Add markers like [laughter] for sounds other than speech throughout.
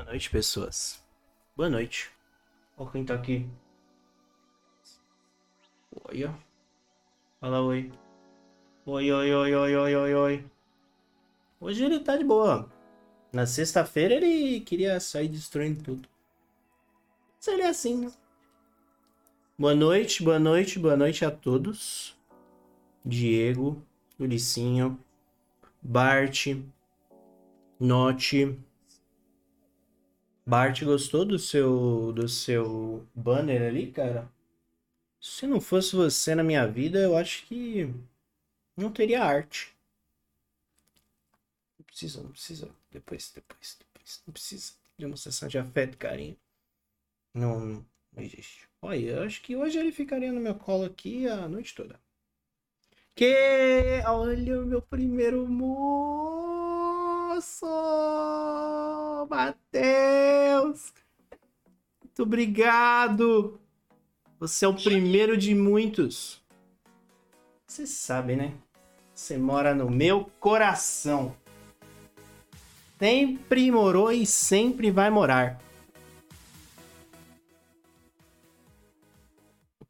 Boa noite, pessoas. Boa noite. Olha quem tá aqui. Olha. Fala oi. Oi, oi, oi, oi, oi, oi, oi. Hoje ele tá de boa. Na sexta-feira ele queria sair destruindo tudo. Mas ele é assim, né? Boa noite, boa noite, boa noite a todos. Diego, Ulicinho, Bart, Note. Bart gostou do seu do seu banner ali, cara? Se não fosse você na minha vida, eu acho que não teria arte. Não precisa, não precisa. Depois, depois, depois. Não precisa. Demonstração de afeto carinho. Não, não existe. Olha, eu acho que hoje ele ficaria no meu colo aqui a noite toda. Que olha o meu primeiro moço! Matheus! Muito obrigado! Você é o primeiro de muitos. Você sabe, né? Você mora no meu coração. Sempre morou e sempre vai morar.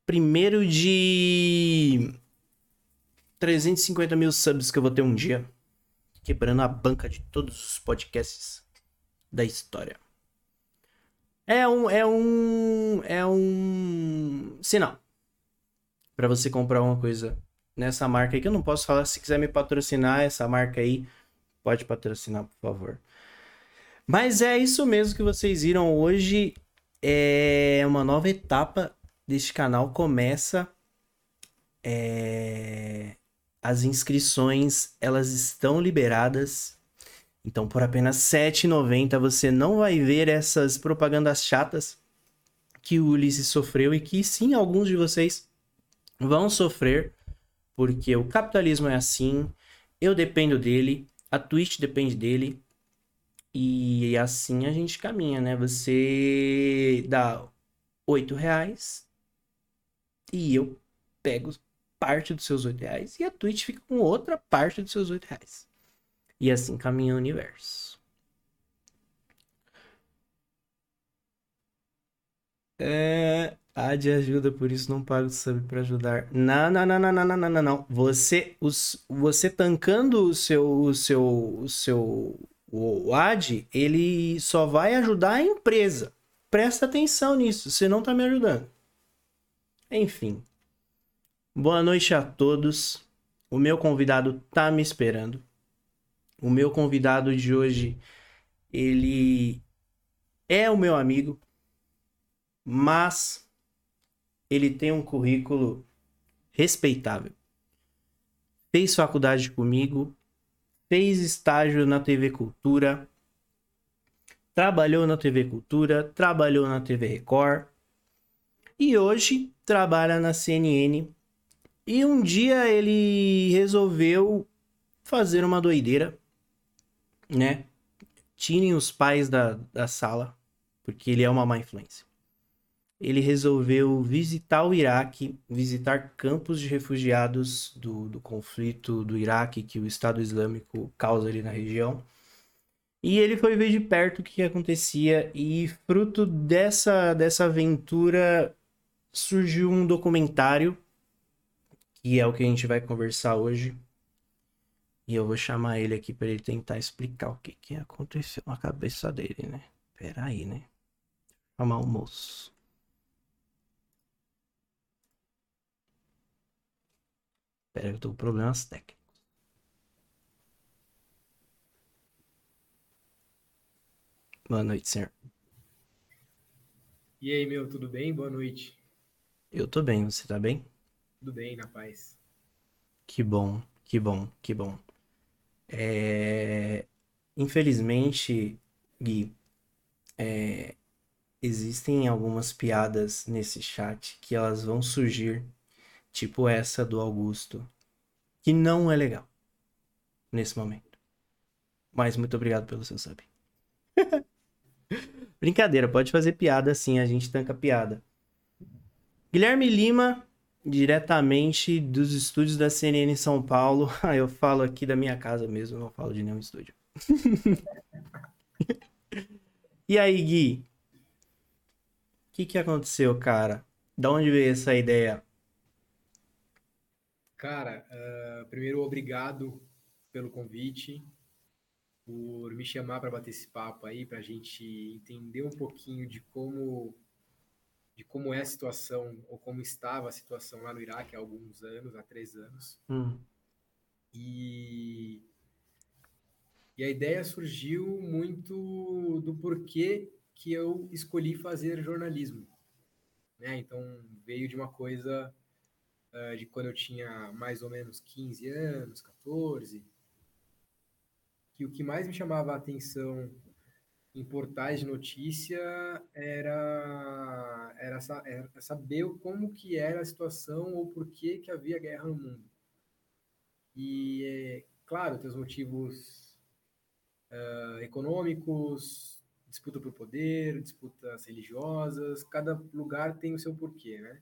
Primeiro de 350 mil subs que eu vou ter um dia. Quebrando a banca de todos os podcasts da história. É um. É um. É um. Sinal. Para você comprar uma coisa nessa marca aí que eu não posso falar. Se quiser me patrocinar essa marca aí, pode patrocinar, por favor. Mas é isso mesmo que vocês viram hoje. É uma nova etapa deste canal. Começa. É... As inscrições elas estão liberadas. Então, por apenas R$ 7,90 você não vai ver essas propagandas chatas que o Ulisses sofreu e que sim, alguns de vocês vão sofrer, porque o capitalismo é assim, eu dependo dele, a Twitch depende dele, e assim a gente caminha, né? Você dá R$ reais e eu pego parte dos seus oito reais e a Twitch fica com outra parte dos seus oito reais. E assim caminha o universo. É, a de ajuda, por isso não pago sub para ajudar. Não, não, não, não, não, não, não, não. Você, os, você tancando o seu, o seu, o seu, o AD, ele só vai ajudar a empresa. Presta atenção nisso, você não tá me ajudando. Enfim. Boa noite a todos. O meu convidado tá me esperando. O meu convidado de hoje, ele é o meu amigo, mas ele tem um currículo respeitável. Fez faculdade comigo, fez estágio na TV Cultura, trabalhou na TV Cultura, trabalhou na TV Record e hoje trabalha na CNN e um dia ele resolveu fazer uma doideira, né? Tirem os pais da, da sala, porque ele é uma má influência. Ele resolveu visitar o Iraque, visitar campos de refugiados do, do conflito do Iraque que o Estado Islâmico causa ali na região. E ele foi ver de perto o que acontecia e fruto dessa, dessa aventura surgiu um documentário que é o que a gente vai conversar hoje. E eu vou chamar ele aqui para ele tentar explicar o que, que aconteceu na cabeça dele, né? Pera aí, né? Chamar o moço. Pera aí, eu tô com problemas técnicos. Boa noite, senhor. E aí, meu, tudo bem? Boa noite. Eu tô bem, você tá bem? Tudo bem, na paz. Que bom, que bom, que bom. É... Infelizmente, Gui, é... existem algumas piadas nesse chat que elas vão surgir, tipo essa do Augusto, que não é legal nesse momento. Mas muito obrigado pelo seu sub. [laughs] Brincadeira, pode fazer piada sim, a gente tanca piada. Guilherme Lima diretamente dos estúdios da CNN em São Paulo. [laughs] Ah, eu falo aqui da minha casa mesmo, não falo de nenhum estúdio. [laughs] E aí, Gui? O que, que aconteceu, cara? Da onde veio essa ideia? Cara, uh, primeiro, obrigado pelo convite, por me chamar para bater esse papo aí, para a gente entender um pouquinho de como de como é a situação, ou como estava a situação lá no Iraque há alguns anos, há três anos. Hum. E, e a ideia surgiu muito do porquê que eu escolhi fazer jornalismo. Né? Então, veio de uma coisa uh, de quando eu tinha mais ou menos 15 anos, 14, que o que mais me chamava a atenção em portais de notícia era, era, era saber como que era a situação ou por que, que havia guerra no mundo. E, é, claro, tem os motivos uh, econômicos, disputa por poder, disputas religiosas, cada lugar tem o seu porquê, né?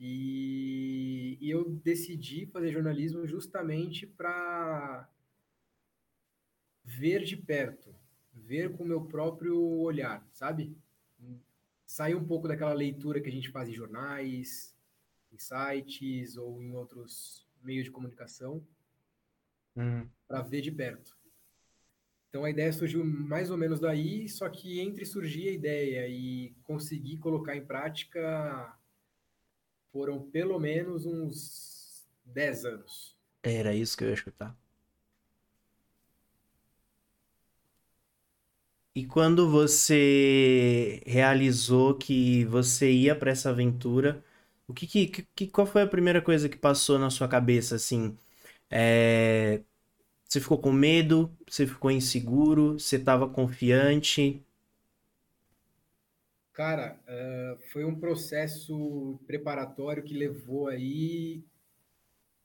E, e eu decidi fazer jornalismo justamente para ver de perto ver com o meu próprio olhar, sabe? Sair um pouco daquela leitura que a gente faz em jornais, em sites ou em outros meios de comunicação, hum. para ver de perto. Então a ideia surgiu mais ou menos daí, só que entre surgir a ideia e conseguir colocar em prática foram pelo menos uns 10 anos. Era isso que eu ia escutar. E quando você realizou que você ia para essa aventura, o que, que, que, qual foi a primeira coisa que passou na sua cabeça assim? É... Você ficou com medo? Você ficou inseguro? Você estava confiante? Cara, uh, foi um processo preparatório que levou aí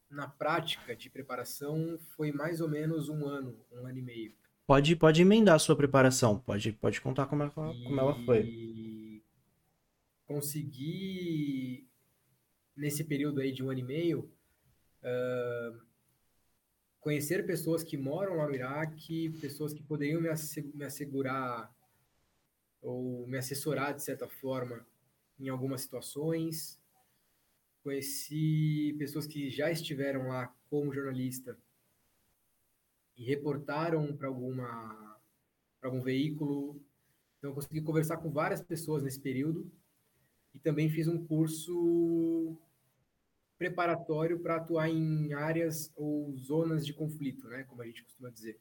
na prática de preparação foi mais ou menos um ano, um ano e meio. Pode, pode emendar a sua preparação, pode, pode contar como, é, como ela foi. Consegui, nesse período aí de um ano e meio, uh, conhecer pessoas que moram lá no Iraque, pessoas que poderiam me, me assegurar ou me assessorar, de certa forma, em algumas situações. Conheci pessoas que já estiveram lá como jornalista e reportaram para alguma para algum veículo. Então eu consegui conversar com várias pessoas nesse período e também fiz um curso preparatório para atuar em áreas ou zonas de conflito, né, como a gente costuma dizer.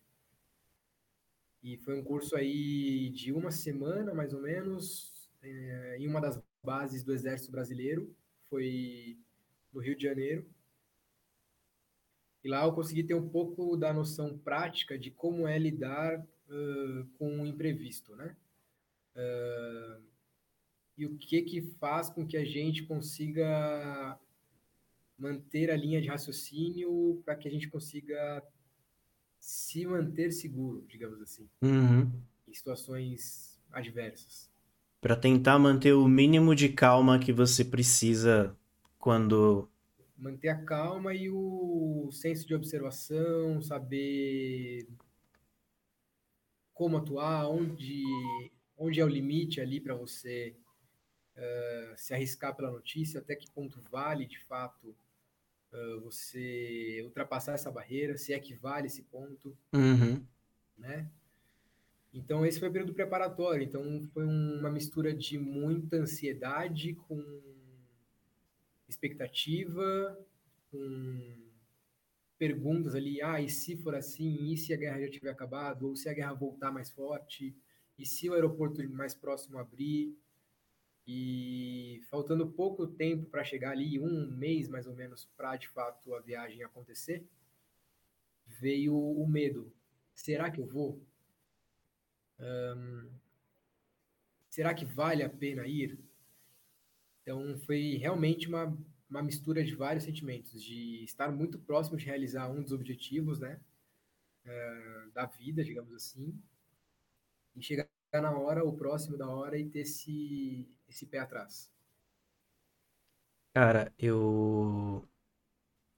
E foi um curso aí de uma semana, mais ou menos, é, em uma das bases do Exército Brasileiro, foi no Rio de Janeiro. E lá eu consegui ter um pouco da noção prática de como é lidar uh, com o imprevisto, né? Uh, e o que que faz com que a gente consiga manter a linha de raciocínio para que a gente consiga se manter seguro, digamos assim, uhum. em situações adversas. Para tentar manter o mínimo de calma que você precisa quando manter a calma e o senso de observação, saber como atuar, onde, onde é o limite ali para você uh, se arriscar pela notícia, até que ponto vale de fato uh, você ultrapassar essa barreira, se é que vale esse ponto, uhum. né? Então esse foi o período preparatório, então foi uma mistura de muita ansiedade com expectativa, com perguntas ali, ah, e se for assim, e se a guerra já tiver acabado, ou se a guerra voltar mais forte, e se o aeroporto mais próximo abrir, e faltando pouco tempo para chegar ali, um mês mais ou menos, para de fato a viagem acontecer, veio o medo. Será que eu vou? Um, será que vale a pena ir? Então, foi realmente uma, uma mistura de vários sentimentos, de estar muito próximo de realizar um dos objetivos, né, uh, da vida, digamos assim, e chegar na hora, ou próximo da hora, e ter esse, esse pé atrás. Cara, eu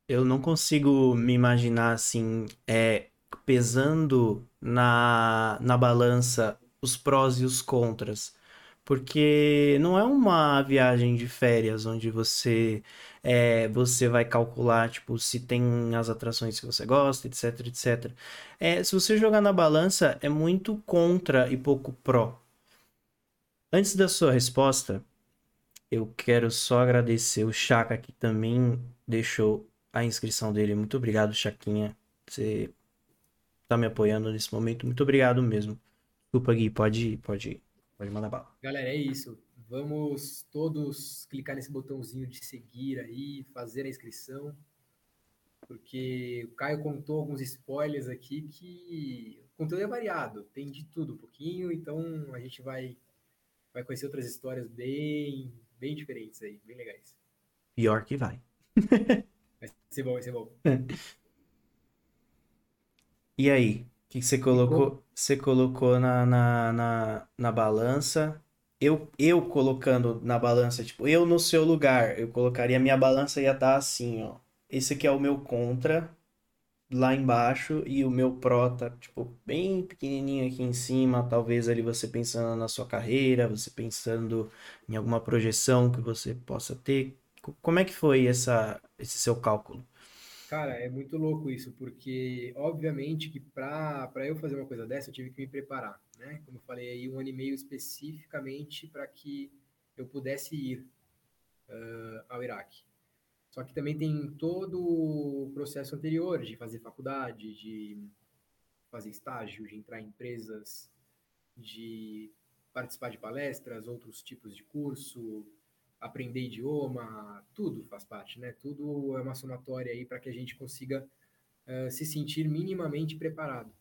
eu não consigo me imaginar assim, é, pesando na, na balança os prós e os contras. Porque não é uma viagem de férias onde você é, você vai calcular tipo se tem as atrações que você gosta, etc, etc. É, se você jogar na balança é muito contra e pouco pró. Antes da sua resposta, eu quero só agradecer o Chaka que também deixou a inscrição dele. Muito obrigado, Chaquinha. Você tá me apoiando nesse momento. Muito obrigado mesmo. Desculpa, Gui, pode, pode, pode mandar bala. Galera, é isso. Vamos todos clicar nesse botãozinho de seguir aí, fazer a inscrição, porque o Caio contou alguns spoilers aqui que o conteúdo é variado, tem de tudo um pouquinho, então a gente vai, vai conhecer outras histórias bem, bem diferentes aí, bem legais. Pior que vai. [laughs] vai ser bom, vai ser bom. [laughs] E aí? Que, que você colocou? Você colocou na, na, na, na balança. Eu, eu colocando na balança, tipo, eu no seu lugar, eu colocaria minha balança ia estar tá assim, ó. Esse aqui é o meu contra, lá embaixo, e o meu pró tá, tipo, bem pequenininho aqui em cima. Talvez ali você pensando na sua carreira, você pensando em alguma projeção que você possa ter. Como é que foi essa, esse seu cálculo? Cara, é muito louco isso, porque obviamente que para eu fazer uma coisa dessa eu tive que me preparar, né? Como eu falei aí, um ano e meio especificamente para que eu pudesse ir uh, ao Iraque. Só que também tem todo o processo anterior de fazer faculdade, de fazer estágio, de entrar em empresas, de participar de palestras, outros tipos de curso, aprender idioma, tudo faz parte, né? Tudo é uma somatória aí para que a gente consiga uh, se sentir minimamente preparado.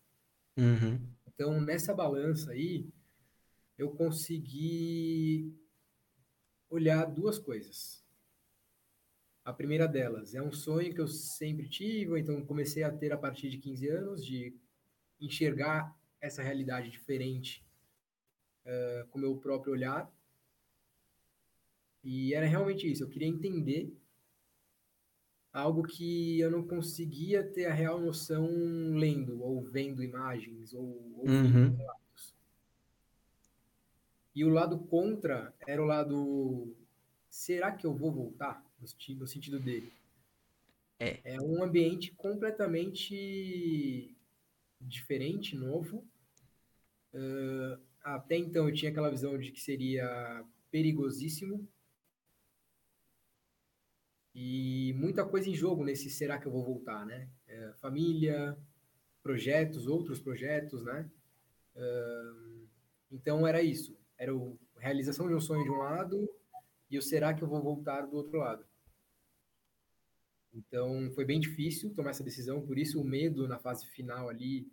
Uhum. Então, nessa balança aí, eu consegui olhar duas coisas. A primeira delas é um sonho que eu sempre tive, então comecei a ter a partir de 15 anos, de enxergar essa realidade diferente uh, com o meu próprio olhar e era realmente isso, eu queria entender algo que eu não conseguia ter a real noção lendo, ou vendo imagens, ou ouvindo uhum. relatos. E o lado contra era o lado, será que eu vou voltar? No sentido dele. É. é um ambiente completamente diferente, novo. Uh, até então eu tinha aquela visão de que seria perigosíssimo, e muita coisa em jogo nesse será que eu vou voltar, né? É, família, projetos, outros projetos, né? Então era isso. Era a realização de um sonho de um lado e o será que eu vou voltar do outro lado. Então foi bem difícil tomar essa decisão, por isso o medo na fase final ali,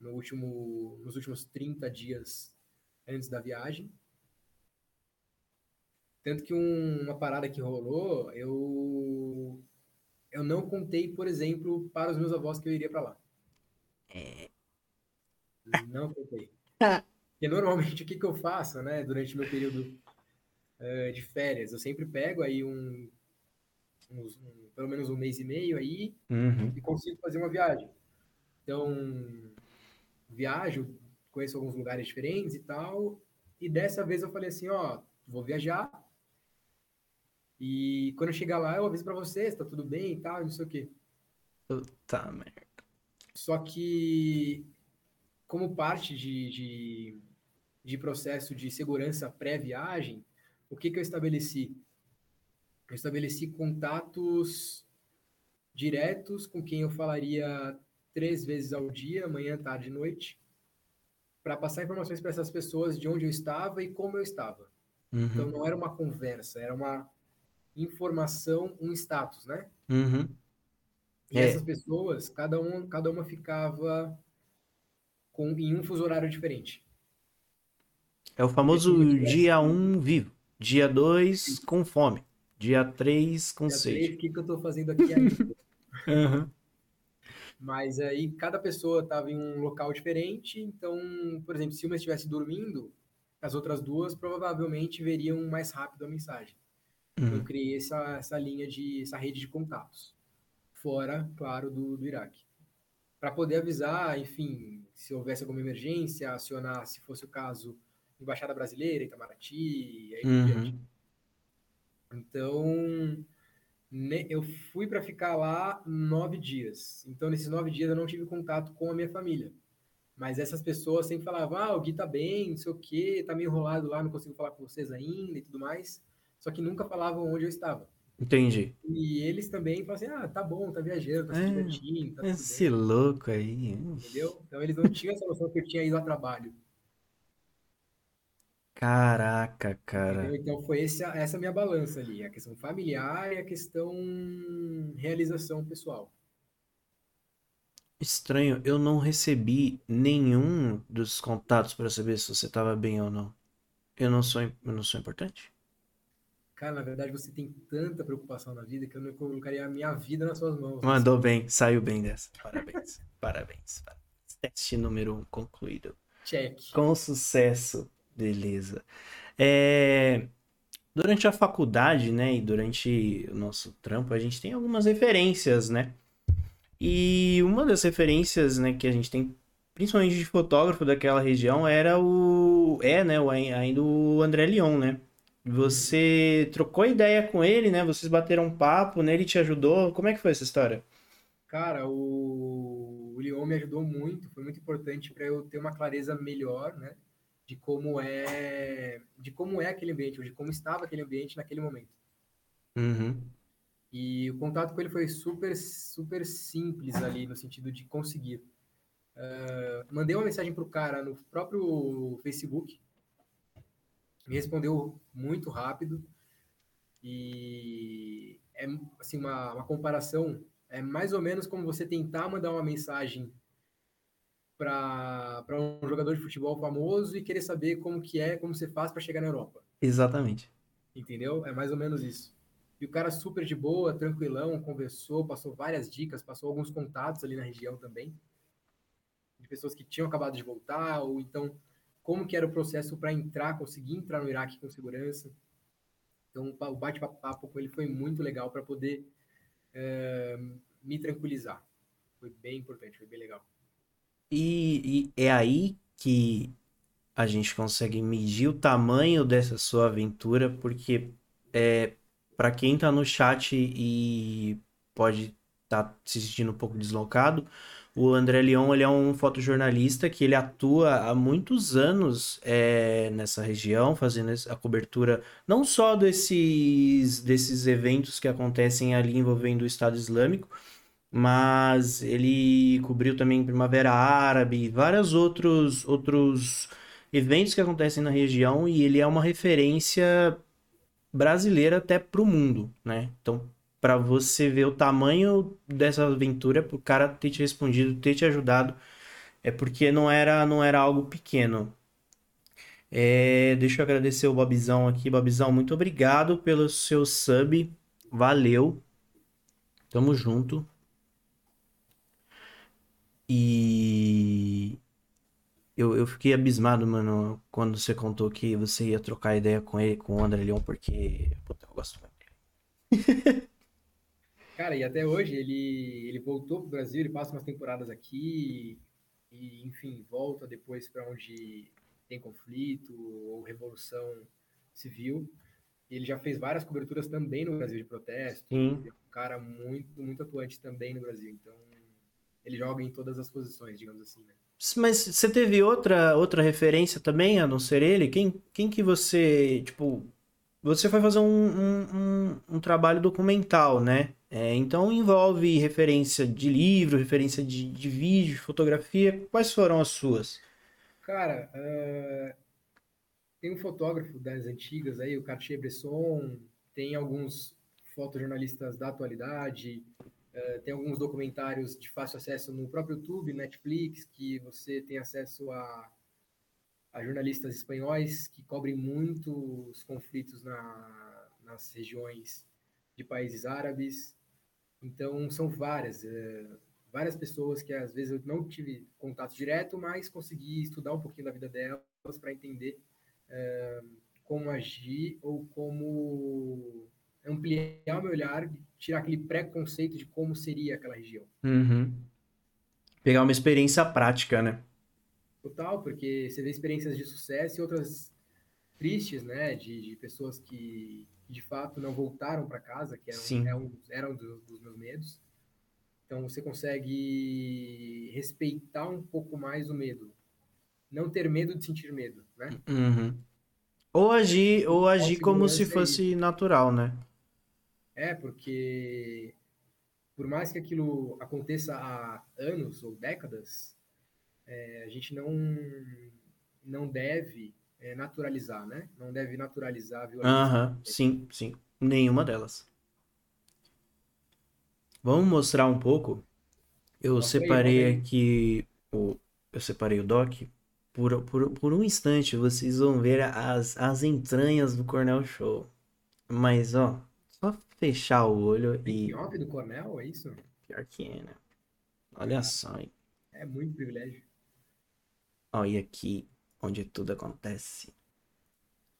no último, nos últimos 30 dias antes da viagem. Tanto que um, uma parada que rolou, eu eu não contei, por exemplo, para os meus avós que eu iria para lá. É. Não contei. Porque normalmente o que, que eu faço, né, durante meu período uh, de férias? Eu sempre pego aí um, uns, um, pelo menos um mês e meio aí uhum. e consigo fazer uma viagem. Então, viajo, conheço alguns lugares diferentes e tal. E dessa vez eu falei assim, ó, vou viajar, e quando eu chegar lá, eu aviso para vocês, tá tudo bem e tal, não sei o quê. Puta merda. Só que, como parte de, de, de processo de segurança pré-viagem, o que, que eu estabeleci? Eu estabeleci contatos diretos com quem eu falaria três vezes ao dia, manhã, tarde e noite, para passar informações para essas pessoas de onde eu estava e como eu estava. Uhum. Então não era uma conversa, era uma informação, um status, né? Uhum. E é. essas pessoas, cada, um, cada uma ficava com, em um fuso horário diferente. É o famoso dia 1 um vivo, dia 2 com fome, dia 3 com dia sede. O que, que eu estou fazendo aqui ainda? [laughs] uhum. Mas aí cada pessoa estava em um local diferente, então, por exemplo, se uma estivesse dormindo, as outras duas provavelmente veriam mais rápido a mensagem. Uhum. Eu criei essa, essa linha de essa rede de contatos, fora, claro, do, do Iraque, para poder avisar, enfim, se houvesse alguma emergência, acionar, se fosse o caso, Embaixada Brasileira, Itamaraty, e aí por diante. Uhum. Então, eu fui para ficar lá nove dias. Então, nesses nove dias, eu não tive contato com a minha família. Mas essas pessoas sempre falavam: ah, o Gui tá bem, não sei o quê, tá meio enrolado lá, não consigo falar com vocês ainda e tudo mais. Só que nunca falavam onde eu estava. Entendi. E eles também falavam assim: ah, tá bom, tá viajando, tá se É, divertindo, tá Esse louco aí. entendeu? Então, eles não tinham essa noção que eu tinha ido a trabalho. Caraca, cara. Entendeu? Então foi esse, essa minha balança ali, a questão familiar e a questão realização pessoal. Estranho, eu não recebi nenhum dos contatos para saber se você tava bem ou não. Eu não sou, eu não sou importante? Cara, na verdade você tem tanta preocupação na vida que eu não colocaria a minha vida nas suas mãos. Mandou bem, saiu bem dessa. Parabéns. [laughs] Parabéns. parabéns. Teste número um concluído. Check. Com sucesso. Beleza. É, durante a faculdade, né, e durante o nosso trampo, a gente tem algumas referências, né? E uma das referências, né, que a gente tem, principalmente de fotógrafo daquela região, era o. É, né, o, ainda o André Leon, né? Você trocou ideia com ele, né? Vocês bateram um papo, né? Ele te ajudou. Como é que foi essa história? Cara, o, o Leon me ajudou muito, foi muito importante para eu ter uma clareza melhor, né, de como é, de como é aquele ambiente, ou de como estava aquele ambiente naquele momento. Uhum. E o contato com ele foi super, super simples ali, no sentido de conseguir. Ah, mandei uma mensagem pro cara no próprio Facebook, me respondeu muito rápido e é assim uma, uma comparação é mais ou menos como você tentar mandar uma mensagem para um jogador de futebol famoso e querer saber como que é, como você faz para chegar na Europa. Exatamente. Entendeu? É mais ou menos isso. E o cara super de boa, tranquilão, conversou, passou várias dicas, passou alguns contatos ali na região também, de pessoas que tinham acabado de voltar, ou então como que era o processo para entrar, conseguir entrar no Iraque com segurança. Então o bate-papo com ele foi muito legal para poder é, me tranquilizar. Foi bem importante, foi bem legal. E, e é aí que a gente consegue medir o tamanho dessa sua aventura, porque é, para quem tá no chat e pode estar tá se sentindo um pouco deslocado, o André Leon ele é um fotojornalista que ele atua há muitos anos é, nessa região, fazendo a cobertura não só desses, desses eventos que acontecem ali envolvendo o Estado Islâmico, mas ele cobriu também Primavera Árabe, vários outros, outros eventos que acontecem na região e ele é uma referência brasileira até para o mundo, né? Então, para você ver o tamanho dessa aventura, o cara ter te respondido, ter te ajudado, é porque não era, não era algo pequeno. É, deixa eu agradecer o Bobizão aqui. Bobizão, muito obrigado pelo seu sub. Valeu. Tamo junto. E eu, eu fiquei abismado, mano, quando você contou que você ia trocar ideia com ele, com o André Leon, porque puta, eu gosto muito dele. [laughs] Cara, e até hoje ele, ele voltou pro Brasil, ele passa umas temporadas aqui e, enfim, volta depois para onde tem conflito ou revolução civil. Ele já fez várias coberturas também no Brasil de protesto. Sim. É um cara muito, muito atuante também no Brasil. Então, ele joga em todas as posições, digamos assim, né? Mas você teve outra outra referência também, a não ser ele? Quem, quem que você, tipo, você foi fazer um, um, um, um trabalho documental, né? É, então envolve referência de livro, referência de, de vídeo, fotografia. Quais foram as suas? Cara, uh, tem um fotógrafo das antigas aí, o Cartier-Bresson, tem alguns fotojornalistas da atualidade, Uh, tem alguns documentários de fácil acesso no próprio YouTube, Netflix, que você tem acesso a, a jornalistas espanhóis que cobrem muito os conflitos na, nas regiões de países árabes. Então, são várias, uh, várias pessoas que às vezes eu não tive contato direto, mas consegui estudar um pouquinho da vida delas para entender uh, como agir ou como ampliar o meu olhar, tirar aquele preconceito de como seria aquela região. Uhum. Pegar uma experiência prática, né? Total, porque você vê experiências de sucesso e outras tristes, né? De, de pessoas que, de fato não voltaram para casa, que eram, eram, é eram dos, dos meus medos. Então você consegue respeitar um pouco mais o medo. Não ter medo de sentir medo, né? Uhum. Ou agir, ou agir como se fosse natural, né? É, porque por mais que aquilo aconteça há anos ou décadas, é, a gente não, não deve é, naturalizar, né? Não deve naturalizar a violência. Aham, sim, sim. Nenhuma delas. Vamos mostrar um pouco. Eu separei aqui o, eu separei o doc. Por, por, por um instante vocês vão ver as, as entranhas do Cornell Show. Mas, ó, só fechar o olho e. Off do Cornell, é isso? Pior que é, né? Olha só, hein? É muito privilégio. Olha aqui onde tudo acontece.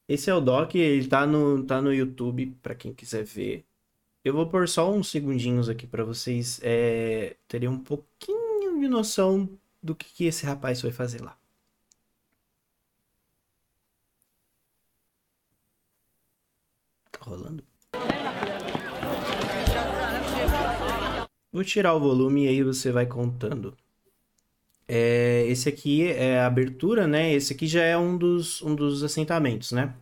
Esse é o doc, ele tá no, tá no YouTube para quem quiser ver. Eu vou pôr só uns segundinhos aqui para vocês é, terem um pouquinho de noção do que, que esse rapaz foi fazer lá. Tá rolando? Vou tirar o volume e aí você vai contando. É, esse aqui é a abertura, né? Esse aqui já é um dos, um dos assentamentos, né?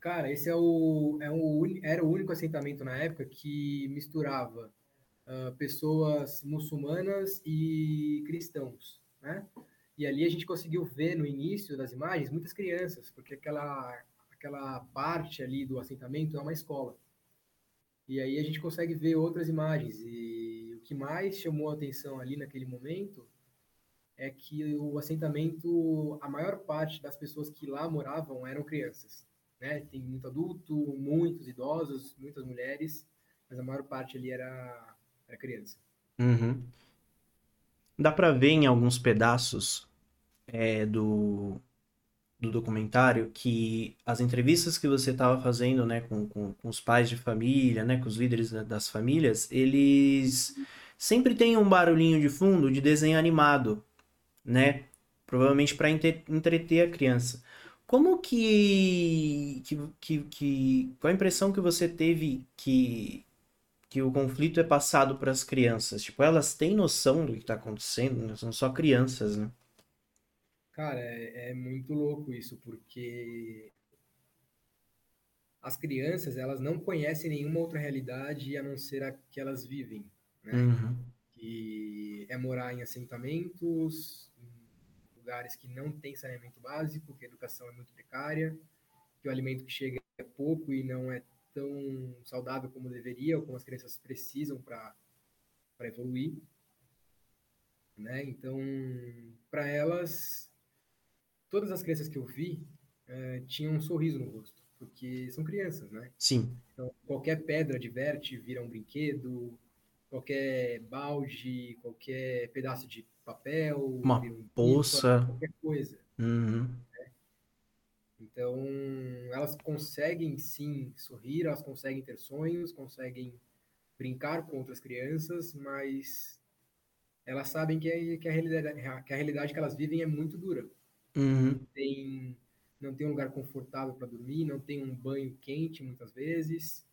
Cara, esse é o, é o, era o único assentamento na época que misturava uh, pessoas muçulmanas e cristãos, né? E ali a gente conseguiu ver no início das imagens muitas crianças, porque aquela, aquela parte ali do assentamento é uma escola. E aí a gente consegue ver outras imagens. E o que mais chamou a atenção ali naquele momento é que o assentamento, a maior parte das pessoas que lá moravam eram crianças né? Tem muito adulto, muitos idosos, muitas mulheres, mas a maior parte ali era, era criança. Uhum. Dá para ver em alguns pedaços é, do, do documentário que as entrevistas que você estava fazendo, né, com, com, com, os pais de família, né, com os líderes das famílias, eles sempre têm um barulhinho de fundo de desenho animado, né? Provavelmente para entreter a criança. Como que, que, que, que. Qual a impressão que você teve que, que o conflito é passado para as crianças? Tipo, elas têm noção do que está acontecendo, né? São só crianças, né? Cara, é, é muito louco isso, porque as crianças, elas não conhecem nenhuma outra realidade a não ser a que elas vivem, né? Uhum. Que é morar em assentamentos, lugares que não tem saneamento básico, que a educação é muito precária, que o alimento que chega é pouco e não é tão saudável como deveria, ou como as crianças precisam para evoluir. Né? Então, para elas, todas as crianças que eu vi é, tinham um sorriso no rosto, porque são crianças, né? Sim. Então, qualquer pedra diverte, vira um brinquedo, qualquer balde, qualquer pedaço de papel, uma poça, qualquer coisa. Uhum. Né? Então, elas conseguem sim sorrir, elas conseguem ter sonhos, conseguem brincar com outras crianças, mas elas sabem que a, que a, realidade, que a realidade que elas vivem é muito dura. Uhum. Tem, não tem um lugar confortável para dormir, não tem um banho quente muitas vezes.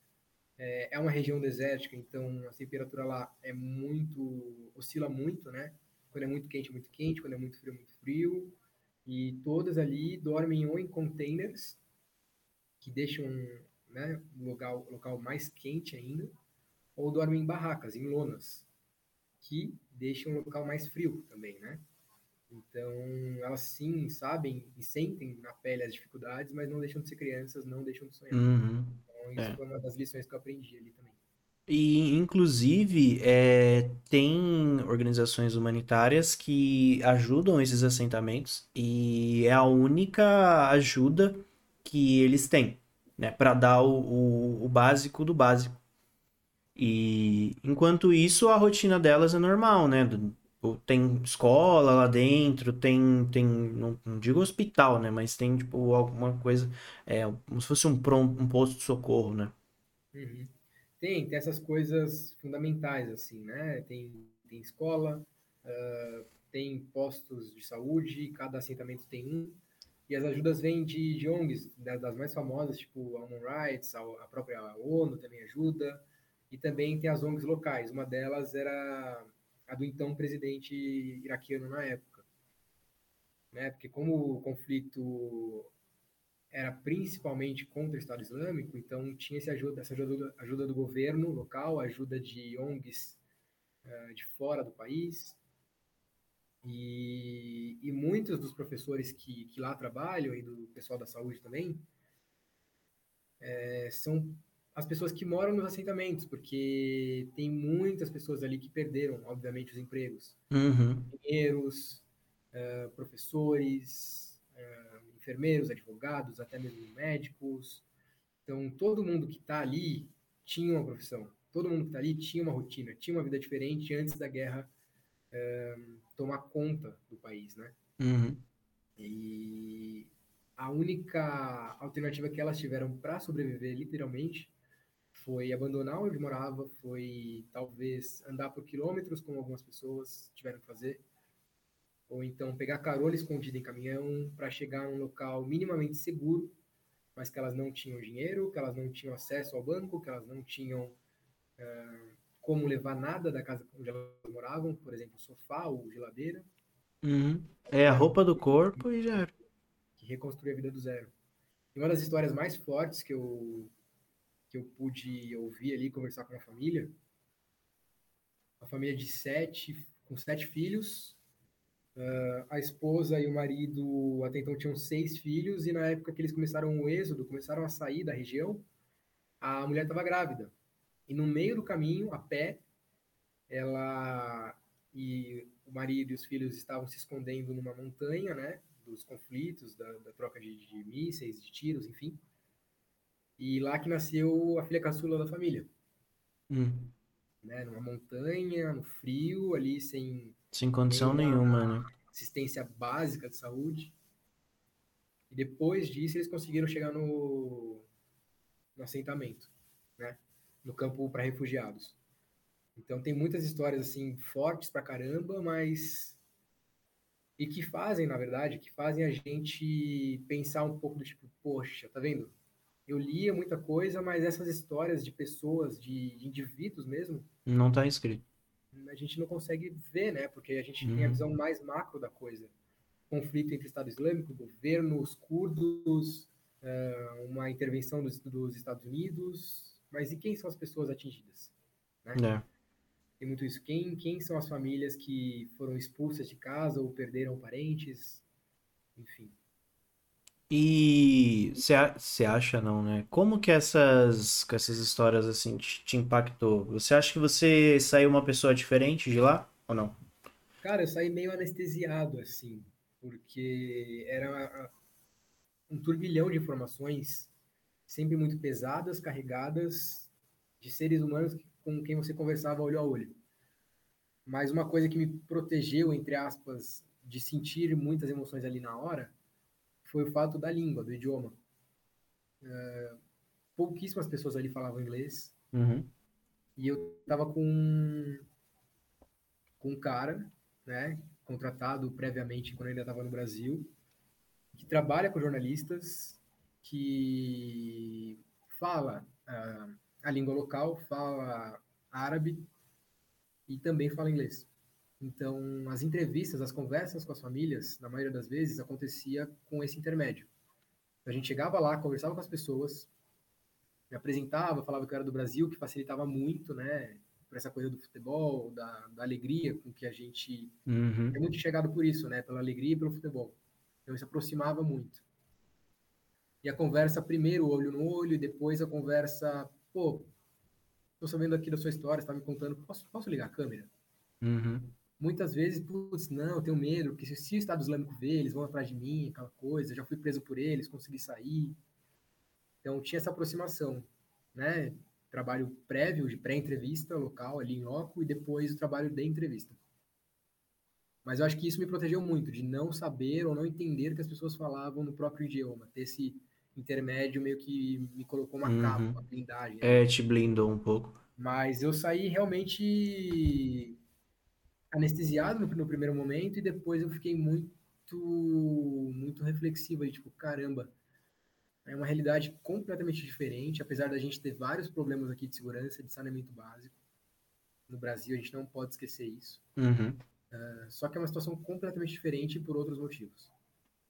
É, é uma região desértica, então a temperatura lá é muito oscila muito, né? Quando é muito quente, muito quente. Quando é muito frio, muito frio. E todas ali dormem ou em containers, que deixam né, o local, local mais quente ainda, ou dormem em barracas, em lonas, que deixam o local mais frio também, né? Então, elas sim sabem e sentem na pele as dificuldades, mas não deixam de ser crianças, não deixam de sonhar. Uhum. Então, isso é. foi uma das lições que eu aprendi ali também. E, inclusive, é, tem organizações humanitárias que ajudam esses assentamentos e é a única ajuda que eles têm, né, para dar o, o, o, básico do básico. E enquanto isso, a rotina delas é normal, né? Tem escola lá dentro, tem, tem não, não digo hospital, né? Mas tem, tipo, alguma coisa, é, como se fosse um, pronto, um posto de socorro, né? Uhum. Tem, tem essas coisas fundamentais, assim, né? Tem, tem escola, uh, tem postos de saúde, cada assentamento tem um, e as ajudas vêm de, de ONGs, das mais famosas, tipo a Human Rights, a própria ONU também ajuda, e também tem as ONGs locais. Uma delas era a do então presidente iraquiano na época. Né? Porque como o conflito era principalmente contra o Estado Islâmico, então tinha essa ajuda, essa ajuda, ajuda do governo local, ajuda de ONGs uh, de fora do país, e, e muitos dos professores que, que lá trabalham e do pessoal da saúde também é, são as pessoas que moram nos assentamentos, porque tem muitas pessoas ali que perderam, obviamente, os empregos. Uhum. Engenheiros, uh, professores, uh, enfermeiros, advogados, até mesmo médicos. Então, todo mundo que está ali tinha uma profissão. Todo mundo que está ali tinha uma rotina, tinha uma vida diferente antes da guerra uh, tomar conta do país, né? Uhum. E a única alternativa que elas tiveram para sobreviver, literalmente, foi abandonar onde morava, foi talvez andar por quilômetros, como algumas pessoas tiveram que fazer, ou então pegar carona escondida em caminhão para chegar num local minimamente seguro, mas que elas não tinham dinheiro, que elas não tinham acesso ao banco, que elas não tinham uh, como levar nada da casa onde elas moravam, por exemplo, sofá ou geladeira. Uhum. É a roupa do corpo e já era. Que reconstruir a vida do zero. E uma das histórias mais fortes que eu, que eu pude ouvir ali, conversar com a família, uma família de sete, com sete filhos, uh, a esposa e o marido até então tinham seis filhos, e na época que eles começaram o êxodo, começaram a sair da região, a mulher estava grávida. E no meio do caminho, a pé, ela e o marido e os filhos estavam se escondendo numa montanha, né? Dos conflitos, da, da troca de, de, mísseis, de tiros, enfim. E lá que nasceu a filha caçula da família. Hum. Né, numa montanha, no frio, ali sem... Sem condição nenhuma, né? Assistência básica de saúde. E depois disso, eles conseguiram chegar no, no assentamento, né? no campo para refugiados. Então tem muitas histórias assim fortes pra caramba, mas e que fazem, na verdade, que fazem a gente pensar um pouco do tipo, poxa, tá vendo? Eu lia muita coisa, mas essas histórias de pessoas, de, de indivíduos mesmo, não tá escrito. A gente não consegue ver, né? Porque a gente tem a uhum. visão mais macro da coisa. Conflito entre Estado Islâmico, governo, os curdos, uh, uma intervenção dos, dos Estados Unidos, mas e quem são as pessoas atingidas? Né? É. Tem muito isso. Quem, quem são as famílias que foram expulsas de casa ou perderam parentes? Enfim. E você acha não, né? Como que essas, que essas histórias assim te, te, impactou? Você acha que você saiu uma pessoa diferente de lá ou não? Cara, eu saí meio anestesiado assim, porque era um turbilhão de informações sempre muito pesadas, carregadas de seres humanos com quem você conversava olho a olho. Mas uma coisa que me protegeu, entre aspas, de sentir muitas emoções ali na hora, foi o fato da língua, do idioma. Uh, pouquíssimas pessoas ali falavam inglês. Uhum. E eu tava com, com um cara, né, contratado previamente quando eu ainda estava no Brasil, que trabalha com jornalistas que fala uh, a língua local, fala árabe e também fala inglês. Então, as entrevistas, as conversas com as famílias, na maioria das vezes, acontecia com esse intermédio. A gente chegava lá, conversava com as pessoas, me apresentava, falava que eu era do Brasil, que facilitava muito, né? Por essa coisa do futebol, da, da alegria com que a gente uhum. é muito chegado por isso, né? Pela alegria e pelo futebol. Então, isso aproximava muito. E a conversa primeiro olho no olho, e depois a conversa, pô, tô sabendo aqui da sua história, está me contando, posso, posso ligar a câmera? Uhum. Muitas vezes, putz, não, eu tenho medo, porque se, o Estado Islâmico vê, eles vão atrás de mim, aquela coisa, já fui preso por eles, consegui sair. Então tinha essa aproximação, né? Trabalho prévio de pré-entrevista local ali em loco e depois o trabalho de entrevista. Mas eu acho que isso me protegeu muito de não saber ou não entender o que as pessoas falavam no próprio idioma, ter esse intermédio meio que me colocou uma uhum. capa, uma blindagem. Né? É, te blindou um pouco. Mas eu saí realmente anestesiado no, no primeiro momento e depois eu fiquei muito, muito reflexivo aí, tipo, caramba, é uma realidade completamente diferente, apesar da gente ter vários problemas aqui de segurança, de saneamento básico. No Brasil, a gente não pode esquecer isso. Uhum. Uh, só que é uma situação completamente diferente por outros motivos.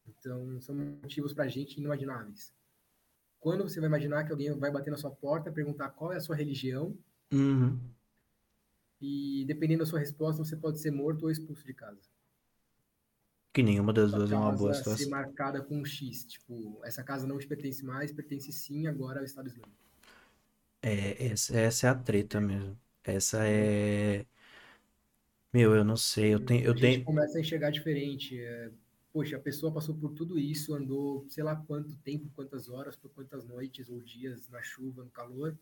Então, são motivos para a gente inimagináveis. Quando você vai imaginar que alguém vai bater na sua porta, perguntar qual é a sua religião, Uhum. E dependendo da sua resposta, você pode ser morto ou expulso de casa. Que nenhuma das duas é uma boa Casa ser situação. marcada com um X, tipo, essa casa não te pertence mais, pertence sim agora ao Estado Islâmico. É, essa, essa é a treta mesmo. Essa é. Meu, eu não sei. Eu tenho, eu a gente tenho. começa a enxergar diferente. é, poxa, a pessoa passou por tudo isso, andou sei lá quanto tempo, quantas horas, por quantas noites ou dias na chuva, no calor,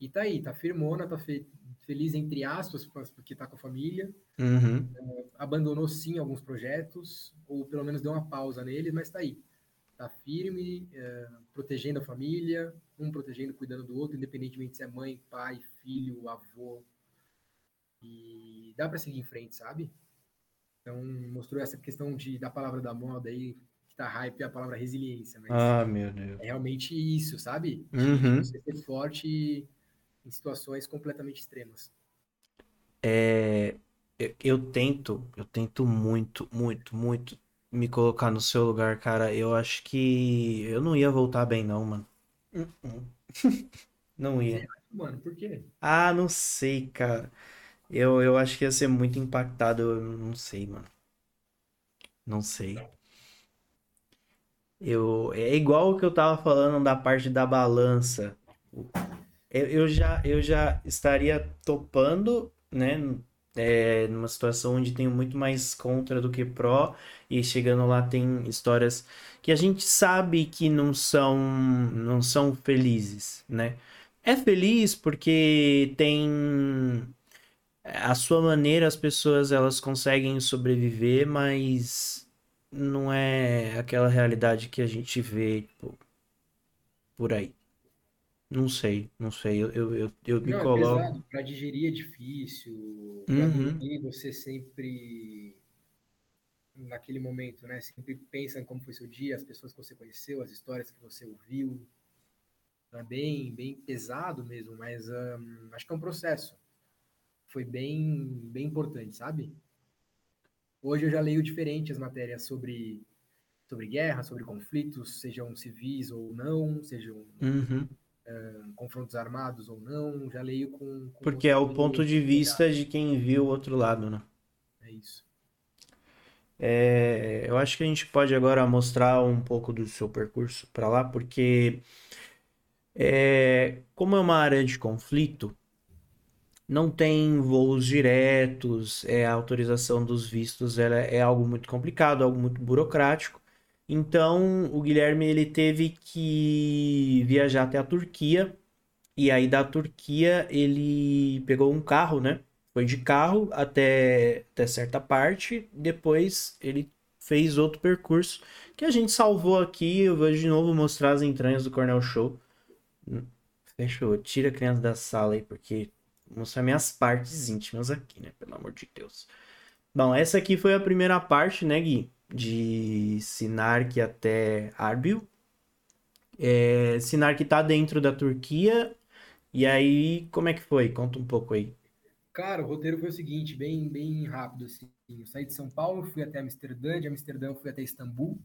e tá aí, tá firmona, tá fe- feliz entre aspas, porque tá com a família, Uhum. abandonou sim alguns projetos, ou pelo menos deu uma pausa neles, mas tá aí. Tá firme, é, protegendo a família, um protegendo, cuidando do outro, independentemente se é mãe, pai, filho, avô. E dá para seguir em frente, sabe? Então, mostrou essa questão de, da palavra da moda aí, que tá hype, é a palavra resiliência, mas Ah, meu Deus. é realmente isso, sabe? Uhum. você ser forte em situações completamente extremas. É, eu, eu tento, eu tento muito, muito, muito me colocar no seu lugar, cara. Eu acho que eu não ia voltar bem, não, mano. Uh-uh. [laughs] Não ia. Mano, por quê? Ah, não sei, cara. Eu, eu acho que ia ser muito impactado. Eu não sei, mano. Não sei. Eu, é igual o que eu tava falando da parte da balança. Eu, eu já, eu já estaria topando, né? É, numa situação onde tem muito mais contra do que pró, e chegando lá tem histórias que a gente sabe que não são, não são felizes, né? É feliz porque tem a sua maneira, as pessoas elas conseguem sobreviver, mas não é aquela realidade que a gente vê, tipo, por aí. Não sei, não sei. Eu, eu, eu, eu me Não, é coloco. pesado. Para digerir é difícil. Uhum, dormir, você sempre, naquele momento, né? Sempre pensa em como foi seu dia, as pessoas que você conheceu, as histórias que você ouviu. É bem, bem pesado mesmo, mas hum, acho que é um processo. Foi bem, bem importante, sabe? Hoje eu já leio diferente as matérias sobre, sobre guerra, sobre conflitos, sejam civis ou não, sejam uhum. Confrontos armados ou não. Já leio com, com Porque é o ponto de vista de quem viu o outro lado, né? É isso. É, eu acho que a gente pode agora mostrar um pouco do seu percurso para lá, porque é, como é uma área de conflito, não tem voos diretos, é, a autorização dos vistos ela é algo muito complicado, algo muito burocrático. Então, o Guilherme ele teve que viajar até a Turquia, e aí da Turquia ele pegou um carro, né? Foi de carro até, até certa parte, depois ele fez outro percurso que a gente salvou aqui. Eu vou de novo mostrar as entranhas do Cornell Show. Fechou, tira a criança da sala aí, porque vou mostrar minhas partes íntimas aqui, né? Pelo amor de Deus. Bom, essa aqui foi a primeira parte, né, Gui? De Sinark até Arbil. É, Sinark tá dentro da Turquia. E aí, como é que foi? Conta um pouco aí. Cara, o roteiro foi o seguinte, bem, bem rápido assim. Eu saí de São Paulo, fui até Amsterdã, de Amsterdã fui até Istambul.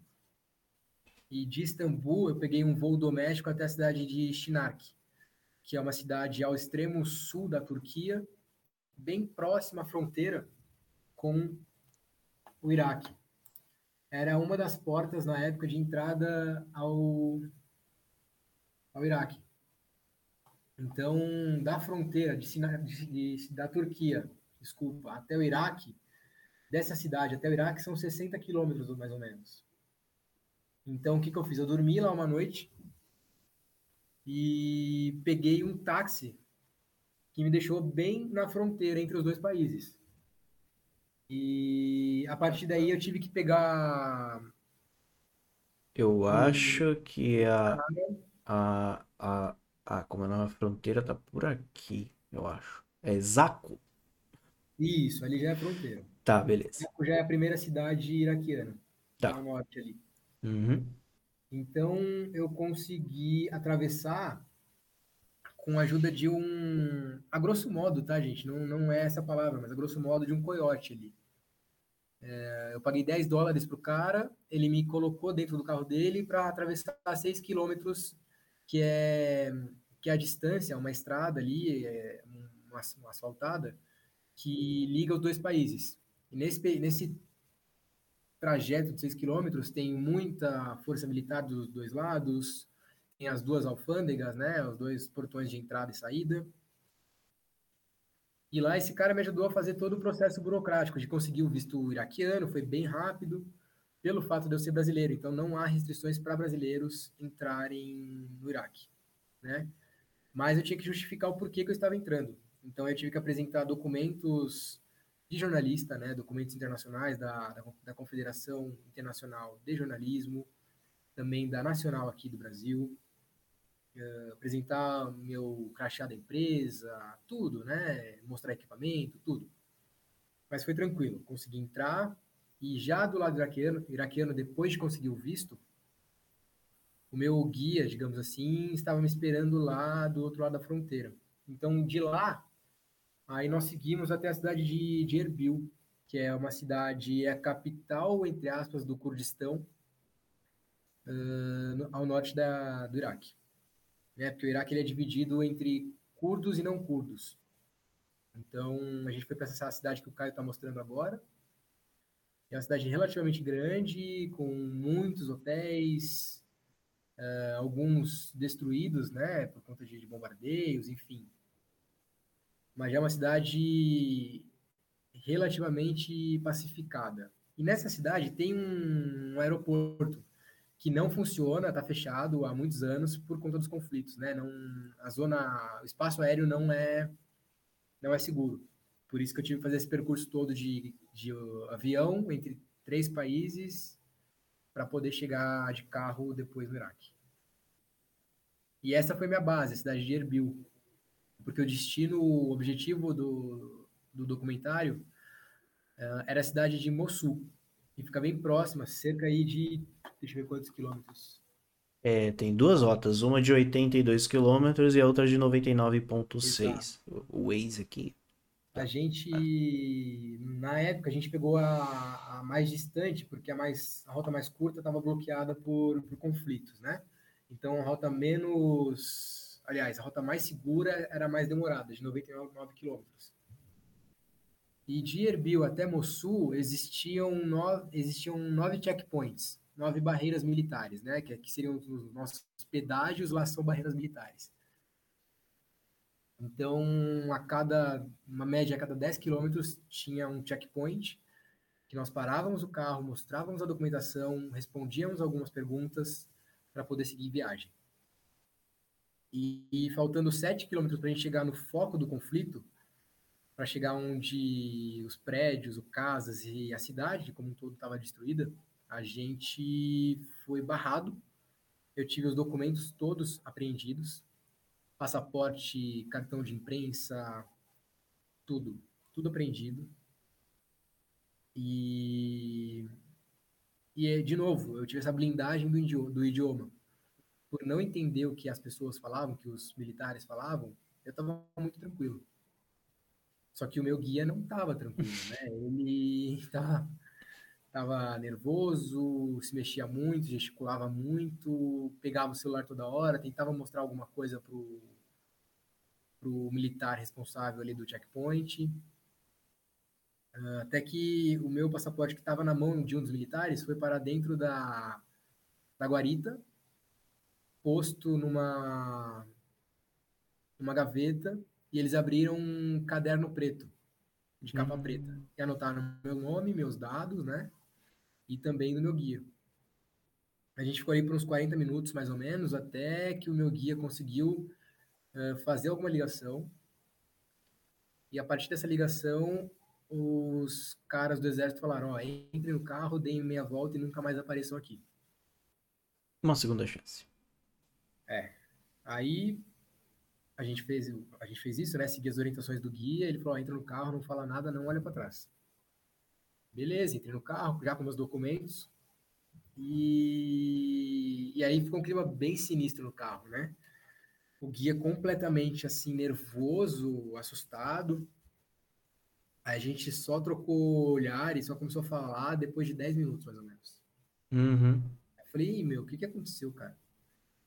E de Istambul eu peguei um voo doméstico até a cidade de Şinak, que é uma cidade ao extremo sul da Turquia, bem próxima à fronteira com o Iraque. Era uma das portas na época de entrada ao, ao Iraque. Então, da fronteira de, de- da Turquia, desculpa, até o Iraque, dessa cidade até o Iraque são 60 quilômetros mais ou menos. Então, o que, que eu fiz? Eu dormi lá uma noite e peguei um táxi que me deixou bem na fronteira entre os dois países. E a partir daí eu tive que pegar Eu acho que a, a, a, a, como é o nome? A fronteira tá por aqui, eu acho. É Zaco. Isso, ali já é fronteira. Tá, beleza. Alepo já é a primeira cidade iraquiana, Tá. ao norte ali. Uhum. Então eu consegui atravessar com a ajuda de um, a grosso modo, tá, gente? Não, não é essa palavra, mas a grosso modo de um coiote ali. É, eu paguei 10 dólares pro cara, ele me colocou dentro do carro dele para atravessar 6 quilômetros, que é, que é a distância, uma estrada ali, é, uma, uma asfaltada, que liga os dois países. E nesse, nesse trajeto de 6 quilômetros tem muita força militar dos dois lados, tem as duas alfândegas, né, os dois portões de entrada e saída. E lá esse cara me ajudou a fazer todo o processo burocrático de conseguir o visto iraquiano, foi bem rápido, pelo fato de eu ser brasileiro. Então não há restrições para brasileiros entrarem no Iraque, né? Mas eu tinha que justificar o porquê que eu estava entrando. Então eu tive que apresentar documentos de jornalista, né, documentos internacionais da, da, da Confederação Internacional de Jornalismo, também da Nacional aqui do Brasil, eh, apresentar meu crachá da empresa, tudo, né, mostrar equipamento, tudo. Mas foi tranquilo, consegui entrar e já do lado iraquiano, iraquiano depois de conseguir o visto, o meu guia, digamos assim, estava me esperando lá do outro lado da fronteira. Então, de lá, Aí nós seguimos até a cidade de, de Erbil, que é uma cidade, é a capital, entre aspas, do Kurdistão, uh, ao norte da, do Iraque. Né? Porque o Iraque ele é dividido entre curdos e não curdos. Então, a gente foi para essa cidade que o Caio está mostrando agora. É uma cidade relativamente grande, com muitos hotéis, uh, alguns destruídos, né, por conta de, de bombardeios, enfim mas é uma cidade relativamente pacificada. E nessa cidade tem um, um aeroporto que não funciona, está fechado há muitos anos por conta dos conflitos, né? Não, a zona, o espaço aéreo não é não é seguro. Por isso que eu tive que fazer esse percurso todo de, de avião entre três países para poder chegar de carro depois no Iraque. E essa foi minha base, a cidade de Erbil, porque o destino, o objetivo do, do documentário uh, era a cidade de Mossul, e fica bem próxima, cerca aí de, deixa eu ver quantos quilômetros. É, tem duas rotas, uma de 82 quilômetros e a outra de 99,6. O Waze aqui. A gente, na época, a gente pegou a, a mais distante, porque a, mais, a rota mais curta estava bloqueada por, por conflitos, né? Então, a rota menos aliás, a rota mais segura era mais demorada, de 99 quilômetros. E de Erbil até Mossul existiam nove, existiam nove checkpoints, nove barreiras militares, né? Que, que seriam os nossos pedágios, lá são barreiras militares. Então, a cada, uma média a cada 10 quilômetros tinha um checkpoint, que nós parávamos o carro, mostrávamos a documentação, respondíamos algumas perguntas para poder seguir viagem. E, e faltando 7 quilômetros para a gente chegar no foco do conflito, para chegar onde os prédios, as casas e a cidade como um todo estava destruída, a gente foi barrado. Eu tive os documentos todos apreendidos, passaporte, cartão de imprensa, tudo, tudo apreendido. E, e de novo, eu tive essa blindagem do idioma, do idioma por não entender o que as pessoas falavam, que os militares falavam, eu estava muito tranquilo. Só que o meu guia não estava tranquilo, né? Ele [laughs] estava tava nervoso, se mexia muito, gesticulava muito, pegava o celular toda hora, tentava mostrar alguma coisa pro pro militar responsável ali do checkpoint. Até que o meu passaporte que estava na mão de um dos militares foi para dentro da, da guarita posto numa uma gaveta e eles abriram um caderno preto de capa Hum. preta e anotaram meu nome, meus dados, né? E também do meu guia. A gente ficou ali por uns 40 minutos mais ou menos até que o meu guia conseguiu uh, fazer alguma ligação. E a partir dessa ligação, os caras do exército falaram: ó, entre no carro, deem meia volta e nunca mais apareçam aqui. Uma segunda chance. É. Aí a gente fez, a gente fez isso, né? Seguir as orientações do guia. Ele falou: entra no carro, não fala nada, não olha para trás. Beleza, entrei no carro, já com meus documentos. E, e aí ficou um clima bem sinistro no carro, né? O guia completamente assim, nervoso, assustado. A gente só trocou olhar e só começou a falar depois de 10 minutos, mais ou menos. Uhum. Eu falei, meu, o que, que aconteceu, cara?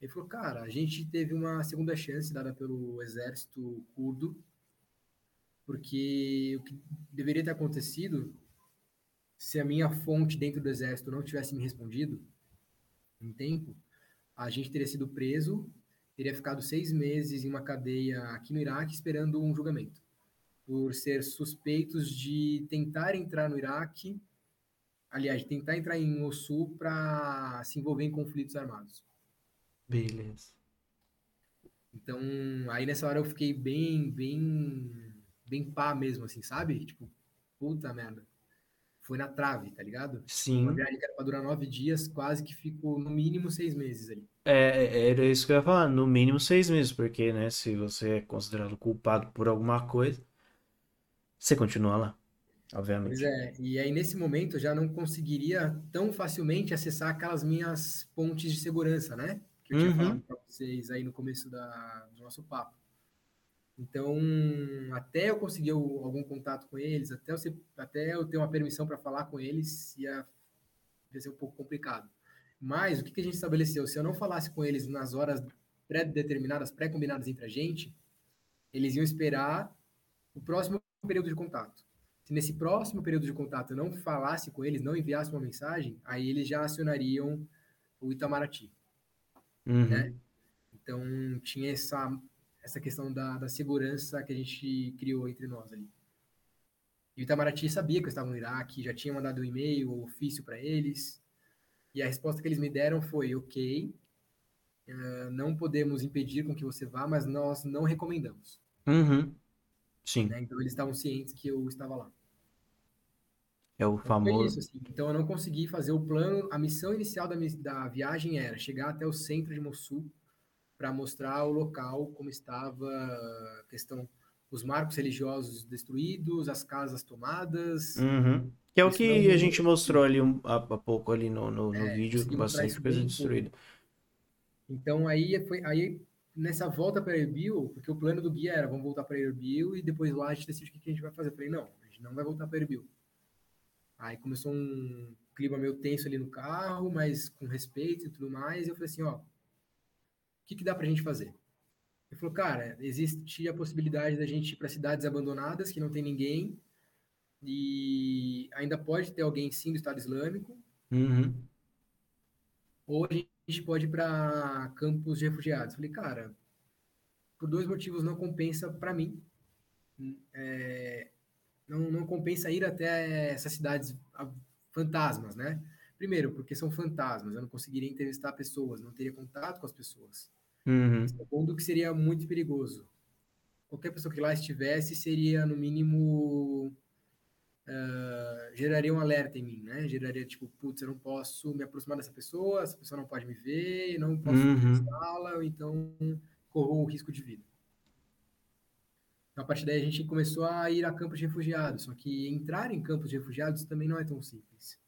Ele falou, cara, a gente teve uma segunda chance dada pelo exército curdo, porque o que deveria ter acontecido se a minha fonte dentro do exército não tivesse me respondido em tempo, a gente teria sido preso, teria ficado seis meses em uma cadeia aqui no Iraque esperando um julgamento por ser suspeitos de tentar entrar no Iraque, aliás, tentar entrar em Mossul para se envolver em conflitos armados. Beleza. Então, aí nessa hora eu fiquei bem, bem, bem pá mesmo, assim, sabe? Tipo, puta merda. Foi na trave, tá ligado? Sim. Uma viagem que era pra durar nove dias, quase que fico no mínimo seis meses ali. É, é, era isso que eu ia falar, no mínimo seis meses, porque, né, se você é considerado culpado por alguma coisa, você continua lá, obviamente. Pois é, e aí nesse momento eu já não conseguiria tão facilmente acessar aquelas minhas pontes de segurança, né? Que eu tinha Uhum. falado para vocês aí no começo da, do nosso papo. Então, até eu conseguir algum contato com eles, até eu, ser- até eu ter uma permissão para falar com eles, ia, ia ser um pouco complicado. Mas o que, que a gente estabeleceu? Se eu não falasse com eles nas horas pré-determinadas, pré-combinadas entre a gente, eles iam esperar o próximo período de contato. Se nesse próximo período de contato eu não falasse com eles, não enviasse uma mensagem, aí eles já acionariam o Itamaraty, Uhum. né? Então tinha essa essa questão da, da segurança que a gente criou entre nós ali. E o Itamaraty sabia que eu estava no Iraque, já tinha mandado um e-mail, um ofício para eles, e a resposta que eles me deram foi: ok, eh, não podemos impedir com que você vá, mas nós não recomendamos. Uhum. Sim, né? Então eles estavam cientes que eu estava lá. é o Então, famoso. isso, assim. Então eu não consegui fazer o plano. A missão inicial da, da viagem era chegar até o centro de Mossul para mostrar o local como estava a questão os marcos religiosos destruídos, as casas tomadas. Uhum. Que é o que não- a gente mostrou ali um, há, há pouco ali no, no, no É, vídeo, bastante coisa bem destruída. Então aí foi aí nessa volta para Erbil, porque o plano do guia era vamos voltar para Erbil e depois lá a gente decide o que a gente vai fazer. Eu falei não, a gente não vai voltar para Erbil. Aí começou um clima meio tenso ali no carro, mas com respeito e tudo mais. E eu falei assim, ó, que que dá pra gente fazer? Ele falou, cara, existe a possibilidade da gente ir para cidades abandonadas que não tem ninguém e ainda pode ter alguém sim do Estado Islâmico, Uhum. ou a gente pode ir para campos de refugiados. Falei, cara, por dois motivos não compensa para mim. É, não, não compensa ir até essas cidades fantasmas, né? Primeiro, porque são fantasmas, eu não conseguiria entrevistar pessoas, não teria contato com as pessoas. Uhum. Segundo, que seria muito perigoso. Qualquer pessoa que lá estivesse seria, no mínimo, ah, geraria um alerta em mim, né? Geraria tipo, putz, eu não posso me aproximar dessa pessoa, essa pessoa não pode me ver, não posso Uhum. entrevistá-la, então corro o risco de vida. Então, a partir daí a gente começou a ir a campos de refugiados, só que entrar em campos de refugiados também não é tão simples.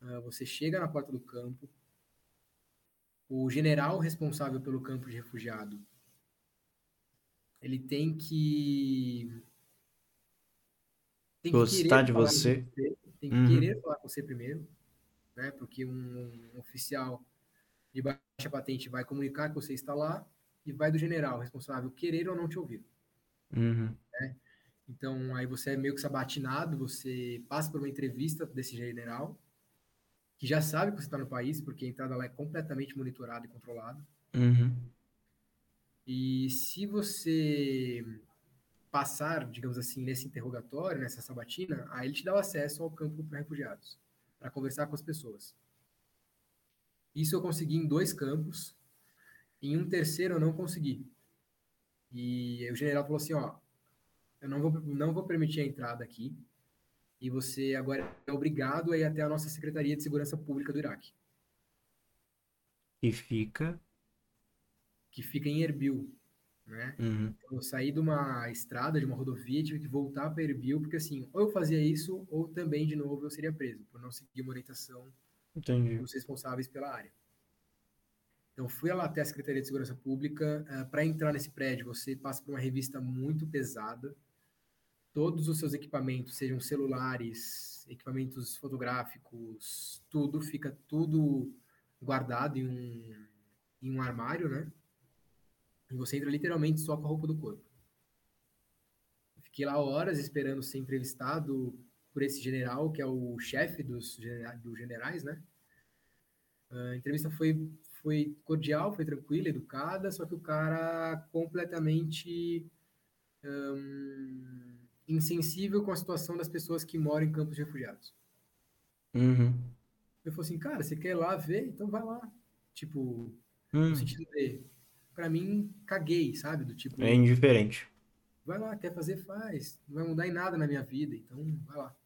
Ah, você chega na porta do campo, o general responsável pelo campo de refugiado, ele tem que tem Gostar de você. você, tem que Uhum. querer falar com você primeiro, né? Porque um, um oficial de baixa patente vai comunicar que você está lá e vai do general responsável querer ou não te ouvir. Uhum. Então, aí você é meio que sabatinado, você passa por uma entrevista desse general, que já sabe que você está no país, porque a entrada lá é completamente monitorada e controlada. Uhum. E se você passar, digamos assim, nesse interrogatório, nessa sabatina, aí ele te dá o acesso ao campo para refugiados, para conversar com as pessoas. Isso eu consegui em dois campos, em um terceiro eu não consegui. E o general falou assim, ó, eu não vou, não vou permitir a entrada aqui, e você agora é obrigado a ir até a nossa Secretaria de Segurança Pública do Iraque, E fica. que fica em Erbil, né? Uhum. Então, eu saí de uma estrada, de uma rodovia, tive que voltar para Erbil, porque assim, ou eu fazia isso, ou também, de novo, eu seria preso, por não seguir uma orientação Entendi. dos responsáveis pela área. Então, fui lá até a Secretaria de Segurança Pública. para entrar nesse prédio, você passa por uma revista muito pesada. Todos os seus equipamentos, sejam celulares, equipamentos fotográficos, tudo fica tudo guardado em um, em um armário, né? E você entra literalmente só com a roupa do corpo. Fiquei lá horas esperando ser entrevistado por esse general, que é o chefe dos, dos generais, né? A entrevista foi, foi cordial, foi tranquila, educada, só que o cara completamente hum, insensível com a situação das pessoas que moram em campos de refugiados. Uhum. Eu falei assim, cara, você quer ir lá ver? Então vai lá. Tipo, Hum. no sentido de, pra mim, caguei, sabe? Do tipo, É indiferente. vai lá, quer fazer, faz. Não vai mudar em nada na minha vida, então vai lá.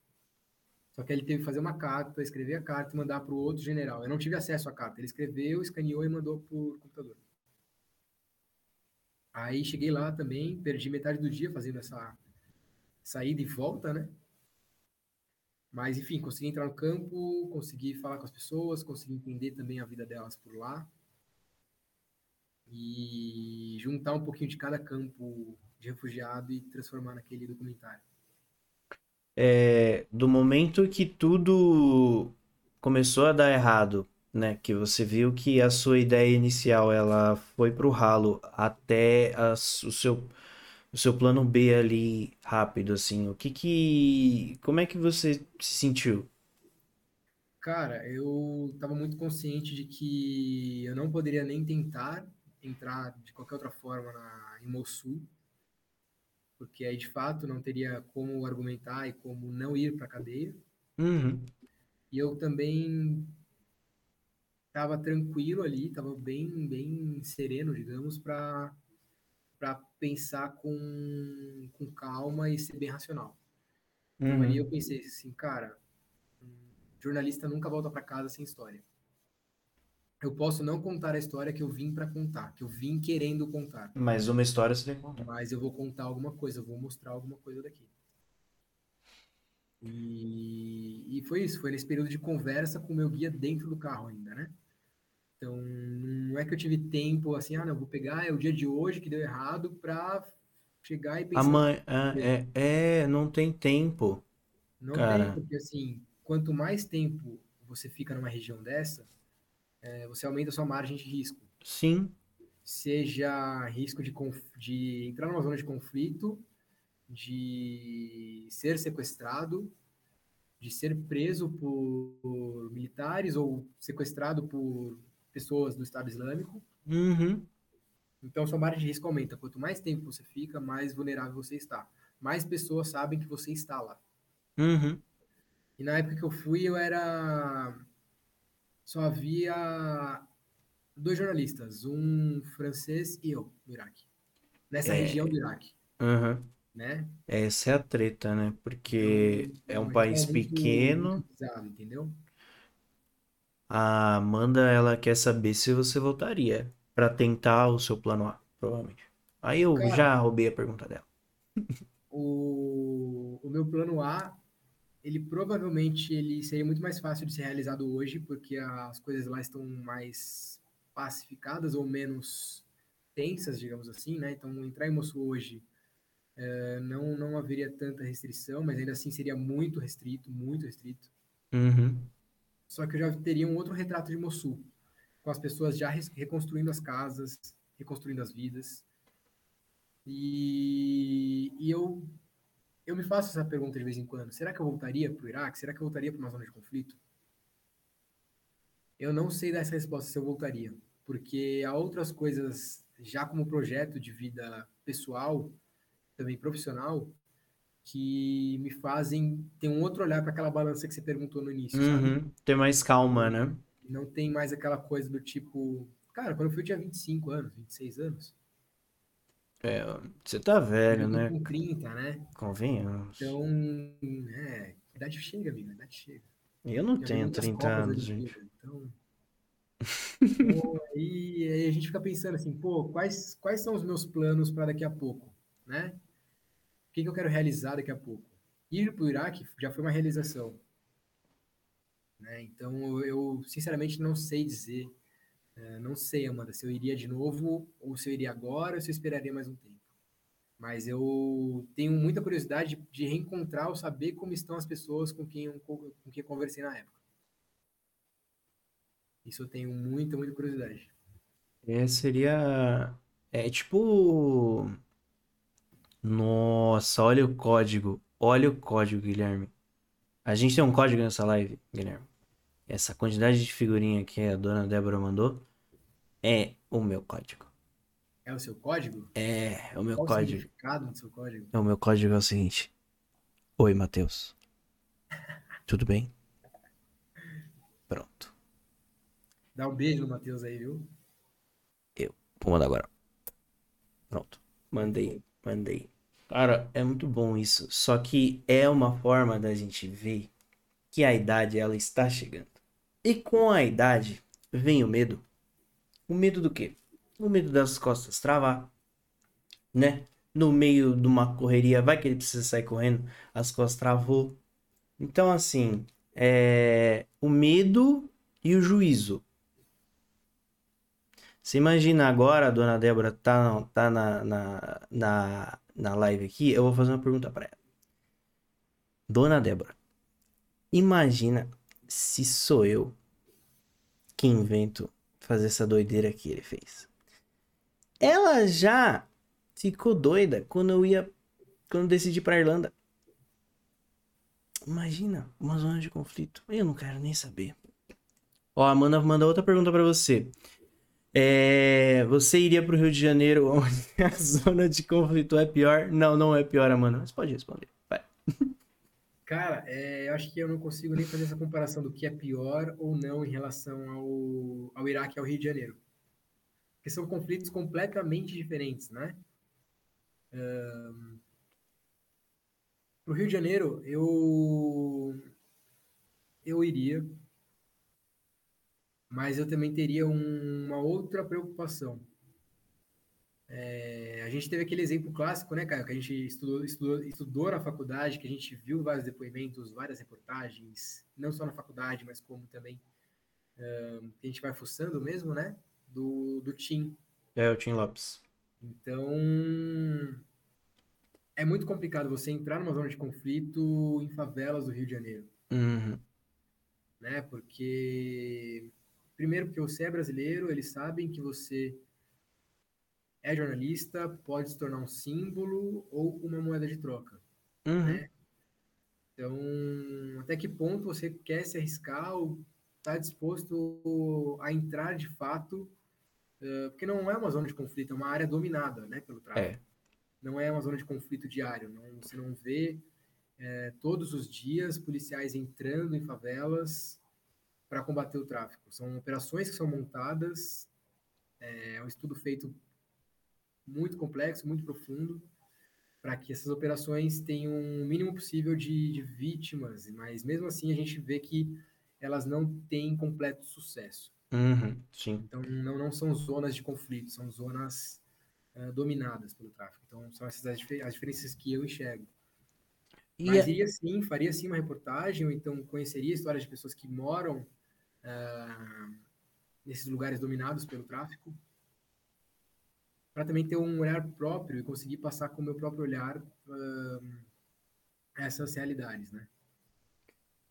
Só que ele teve que fazer uma carta, escrever a carta e mandar para o outro general. Eu não tive acesso à carta. Ele escreveu, escaneou e mandou por computador. Aí cheguei lá também, perdi metade do dia fazendo essa saída e volta, né? Mas enfim, consegui entrar no campo, consegui falar com as pessoas, consegui entender também a vida delas por lá. E juntar um pouquinho de cada campo de refugiado e transformar naquele documentário. É, do momento que tudo começou a dar errado, né? Que você viu que a sua ideia inicial ela foi pro ralo até o seu o seu plano B ali rápido, assim. O que que como é que você se sentiu? Cara, eu estava muito consciente de que eu não poderia nem tentar entrar de qualquer outra forma na, em Mossul, porque aí de fato não teria como argumentar e como não ir para a cadeia. Uhum. E eu também estava tranquilo ali, estava bem, bem sereno, digamos, para para pensar com, com calma e ser bem racional. Então Uhum. eu pensei assim, cara, jornalista nunca volta para casa sem história. Eu posso não contar a história que eu vim para contar, que eu vim querendo contar, Mas uma história você tem que contar. mas eu vou contar alguma coisa, eu vou mostrar alguma coisa daqui. E, e foi isso, foi nesse período de conversa com o meu guia dentro do carro ainda, né? Então, não é que eu tive tempo assim, ah, não, vou pegar, é o dia de hoje que deu errado para chegar e A pensar. mãe, ah, é, é, não tem tempo, Não cara. tem, porque assim, quanto mais tempo você fica numa região dessa, é, você aumenta a sua margem de risco. Sim. Seja risco de, de entrar numa zona de conflito, de ser sequestrado, de ser preso por, por militares ou sequestrado por pessoas do Estado Islâmico. Uhum. Então, sua margem de risco aumenta. Quanto mais tempo você fica, mais vulnerável você está. Mais pessoas sabem que você está lá. Uhum. E na época que eu fui, eu era. Só havia dois jornalistas, um francês e eu, no Iraque. Nessa É. região do Iraque, Uhum. né? Essa é a treta, né? Porque é um uma país região muito- pequeno. muito entendeu? A Amanda, ela quer saber se você voltaria pra tentar o seu plano A, provavelmente. Aí eu Cara. já roubei a pergunta dela. [laughs] O, o meu plano A, ele provavelmente ele seria muito mais fácil de ser realizado hoje, porque as coisas lá estão mais pacificadas ou menos tensas, digamos assim, né? Então, entrar em Mossul hoje eh, não, não haveria tanta restrição, mas ainda assim seria muito restrito, muito restrito. Uhum. Só que eu já teria um outro retrato de Mossul, com as pessoas já reconstruindo as casas, reconstruindo as vidas. E, e eu, eu me faço essa pergunta de vez em quando: será que eu voltaria para o Iraque? Será que eu voltaria para uma zona de conflito? Eu não sei dar essa resposta se eu voltaria, porque há outras coisas, já como projeto de vida pessoal, também profissional, que me fazem ter um outro olhar para aquela balança que você perguntou no início? Uhum. Ter mais calma, né? Não tem mais aquela coisa do tipo. Cara, quando eu fui eu tinha 25 anos, 26 anos. É, você tá velho, Eu né? com 30, né? Convenhamos. Então, é, idade chega, amigo, idade chega. Eu não Já vi tenho muitas 30 Copas anos, gente. Olimpíadas, Então, Então, aí, aí, a gente fica pensando assim, pô, quais, quais são os meus planos para daqui a pouco, né? O que, que eu quero realizar daqui a pouco? Ir para o Iraque já foi uma realização. Né? Então, eu sinceramente não sei dizer, é, não sei, Amanda, se eu iria de novo, ou se eu iria agora, ou se eu esperaria mais um tempo. Mas eu tenho muita curiosidade de reencontrar ou saber como estão as pessoas com quem eu, com quem conversei na época. Isso eu tenho muita, muita curiosidade. É, seria. É tipo. Nossa, olha o código. Olha o código, Guilherme. A gente tem um código nessa live, Guilherme. Essa quantidade de figurinha que a dona Débora mandou é o meu código. É o seu código? É, é o meu Qual código. o significado do seu código? É, o meu código é o seguinte. Oi, Matheus. [laughs] Tudo bem? Pronto. Dá um beijo no Matheus aí, viu? Eu. Vou mandar agora. Pronto. Mandei, mandei. Cara, é muito bom isso. Só que é uma forma da gente ver que a idade ela está chegando. E com a idade vem o medo. O medo do quê? O medo das costas travar, né? No meio de uma correria, vai que ele precisa sair correndo, as costas travou. Então, assim, é o medo e o juízo. Você imagina agora, a dona Débora tá, tá na, na, na, na live aqui, eu vou fazer uma pergunta para ela. Dona Débora, imagina se sou eu que invento fazer essa doideira que ele fez. Ela já ficou doida quando eu ia. Quando eu decidi pra Irlanda. Imagina, uma zona de conflito. Eu não quero nem saber. Ó, a Amanda mandou outra pergunta para você. É, você iria pro Rio de Janeiro [laughs] onde a zona de conflito é pior? Não, não é pior, Amanda. Mas pode responder. Vai. [laughs] Cara, é, eu acho que eu não consigo nem fazer essa comparação do que é pior ou não em relação ao, ao Iraque e ao Rio de Janeiro. Porque são conflitos completamente diferentes, né? Um, pro Rio de Janeiro, eu, eu iria, mas eu também teria um, uma outra preocupação. É, a gente teve aquele exemplo clássico, né, Caio, que a gente estudou, estudou, estudou na faculdade, que a gente viu vários depoimentos, várias reportagens, não só na faculdade, mas como também um, que a gente vai fuçando mesmo, né, do, do Tim. É, o Tim Lopes. Então, é muito complicado você entrar numa zona de conflito em favelas do Rio de Janeiro, Uhum. né, porque, primeiro porque você é brasileiro, eles sabem que você é jornalista, pode se tornar um símbolo ou uma moeda de troca. Uhum. Né? Então, até que ponto você quer se arriscar ou está disposto a entrar de fato? Uh, porque não é uma zona de conflito, é uma área dominada né, pelo tráfico. É. Não é uma zona de conflito diário. Não, você não vê é, todos os dias policiais entrando em favelas para combater o tráfico. São operações que são montadas, é, é um estudo feito muito complexo, muito profundo, para que essas operações tenham o mínimo possível de, de, vítimas, mas mesmo assim a gente vê que elas não têm completo sucesso. Uhum, sim. Então não, não são zonas de conflito, são zonas uh, dominadas pelo tráfico. Então são essas as, as diferenças que eu enxergo. E mas iria sim, faria sim uma reportagem, ou então conheceria histórias de pessoas que moram uh, nesses lugares dominados pelo tráfico, para também ter um olhar próprio e conseguir passar com o meu próprio olhar uh, essas realidades, né?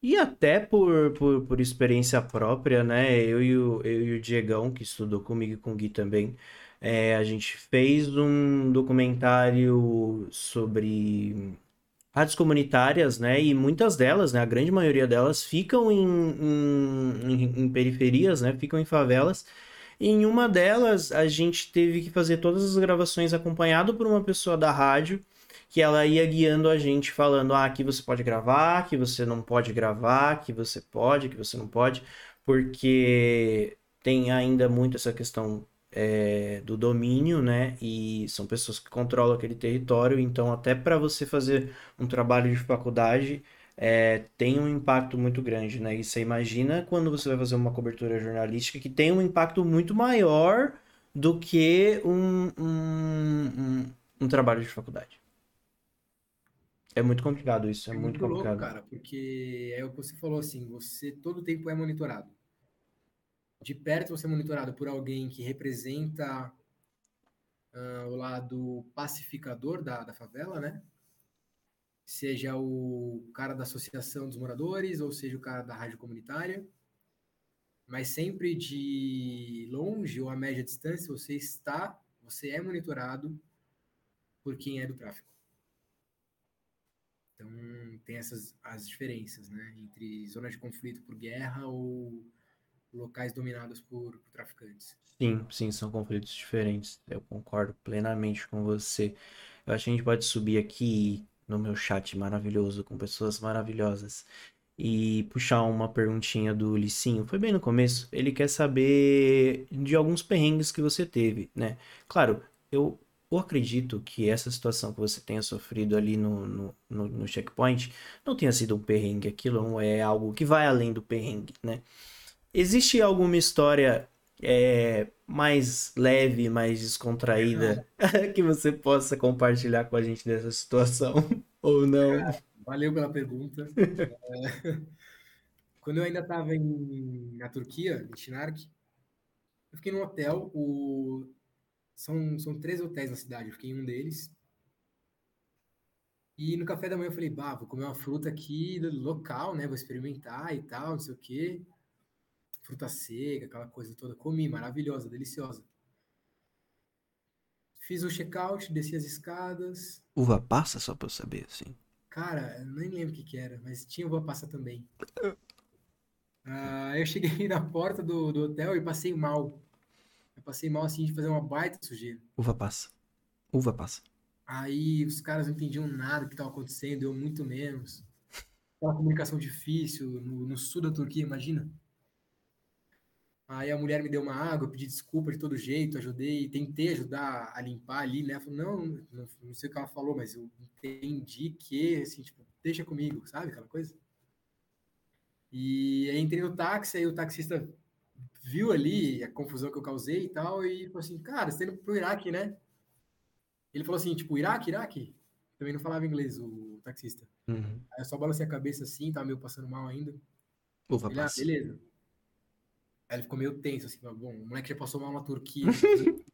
E até por, por, por experiência própria, né? Eu e, o, eu e o Diegão, que estudou comigo e com o Gui também, é, a gente fez um documentário sobre rádios comunitárias, né? E muitas delas, né? A grande maioria delas ficam em, em, em periferias, né? Ficam em favelas. Em uma delas, a gente teve que fazer todas as gravações acompanhado por uma pessoa da rádio, que ela ia guiando a gente, falando: ah, aqui você pode gravar, aqui você não pode gravar, aqui você pode, aqui você não pode, porque tem ainda muito essa questão é, do domínio, né? E são pessoas que controlam aquele território, então, até para você fazer um trabalho de faculdade. é, tem um impacto muito grande, né? E você imagina quando você vai fazer uma cobertura jornalística que tem um impacto muito maior do que um, um, um, um trabalho de faculdade. É muito complicado isso, é, é muito, muito complicado. Louco, cara, porque é o que você falou assim, você todo tempo é monitorado. De perto você é monitorado por alguém que representa uh, o lado pacificador da, da favela, né? Seja o cara da associação dos moradores, ou seja o cara da rádio comunitária. Mas sempre de longe ou a média distância, você está, você é monitorado por quem é do tráfico. Então, tem essas as diferenças, né? Entre zonas de conflito por guerra ou locais dominados por, por, traficantes. Sim, sim, são conflitos diferentes. Eu concordo plenamente com você. Eu acho que a gente pode subir aqui no meu chat maravilhoso, com pessoas maravilhosas, e puxar uma perguntinha do Licinho. Foi bem no começo. Ele quer saber de alguns perrengues que você teve, né? Claro, eu eu acredito que essa situação que você tenha sofrido ali no, no, no, no checkpoint não tenha sido um perrengue, aquilo é algo que vai além do perrengue, né? Existe alguma história é, mais leve, mais descontraída [laughs] que você possa compartilhar com a gente dessa situação [laughs] ou não? valeu pela pergunta. é, [laughs] quando eu ainda estava na Turquia, em Şinark, eu fiquei num hotel, o são, são três hotéis na cidade, eu fiquei em um deles. E no café da manhã eu falei, bah, vou comer uma fruta aqui local, né? Vou experimentar e tal, não sei o quê. Fruta seca, aquela coisa toda. Comi, maravilhosa, deliciosa. Fiz o check-out, desci as escadas. Uva passa, só pra eu saber, assim. Cara, eu nem lembro o que, que era, mas tinha uva passa também. Uh, eu cheguei [laughs] na porta do, do hotel e passei mal. Eu passei mal assim de fazer uma baita sujeira. Uva passa. Uva passa. Aí os caras não entendiam nada do que estava acontecendo, eu muito menos. Aquela comunicação difícil no, no, sul da Turquia, imagina. Aí a mulher me deu uma água, eu pedi desculpa de todo jeito, ajudei, tentei ajudar a limpar ali, né? Falei, não, não, não sei o que ela falou, mas eu entendi que, assim, tipo, deixa comigo, sabe aquela coisa? E aí entrei no táxi, aí o taxista viu ali a confusão que eu causei e tal, e falou assim, cara, você tá indo pro Iraque, né? Ele falou assim, tipo, Iraque, Iraque? Também não falava inglês, o taxista. Uhum. Aí eu só balancei a cabeça assim, tava meio passando mal ainda. Ufa, ele, ah, beleza. Aí ele ficou meio tenso, assim, bom, o moleque já passou mal na Turquia. [laughs]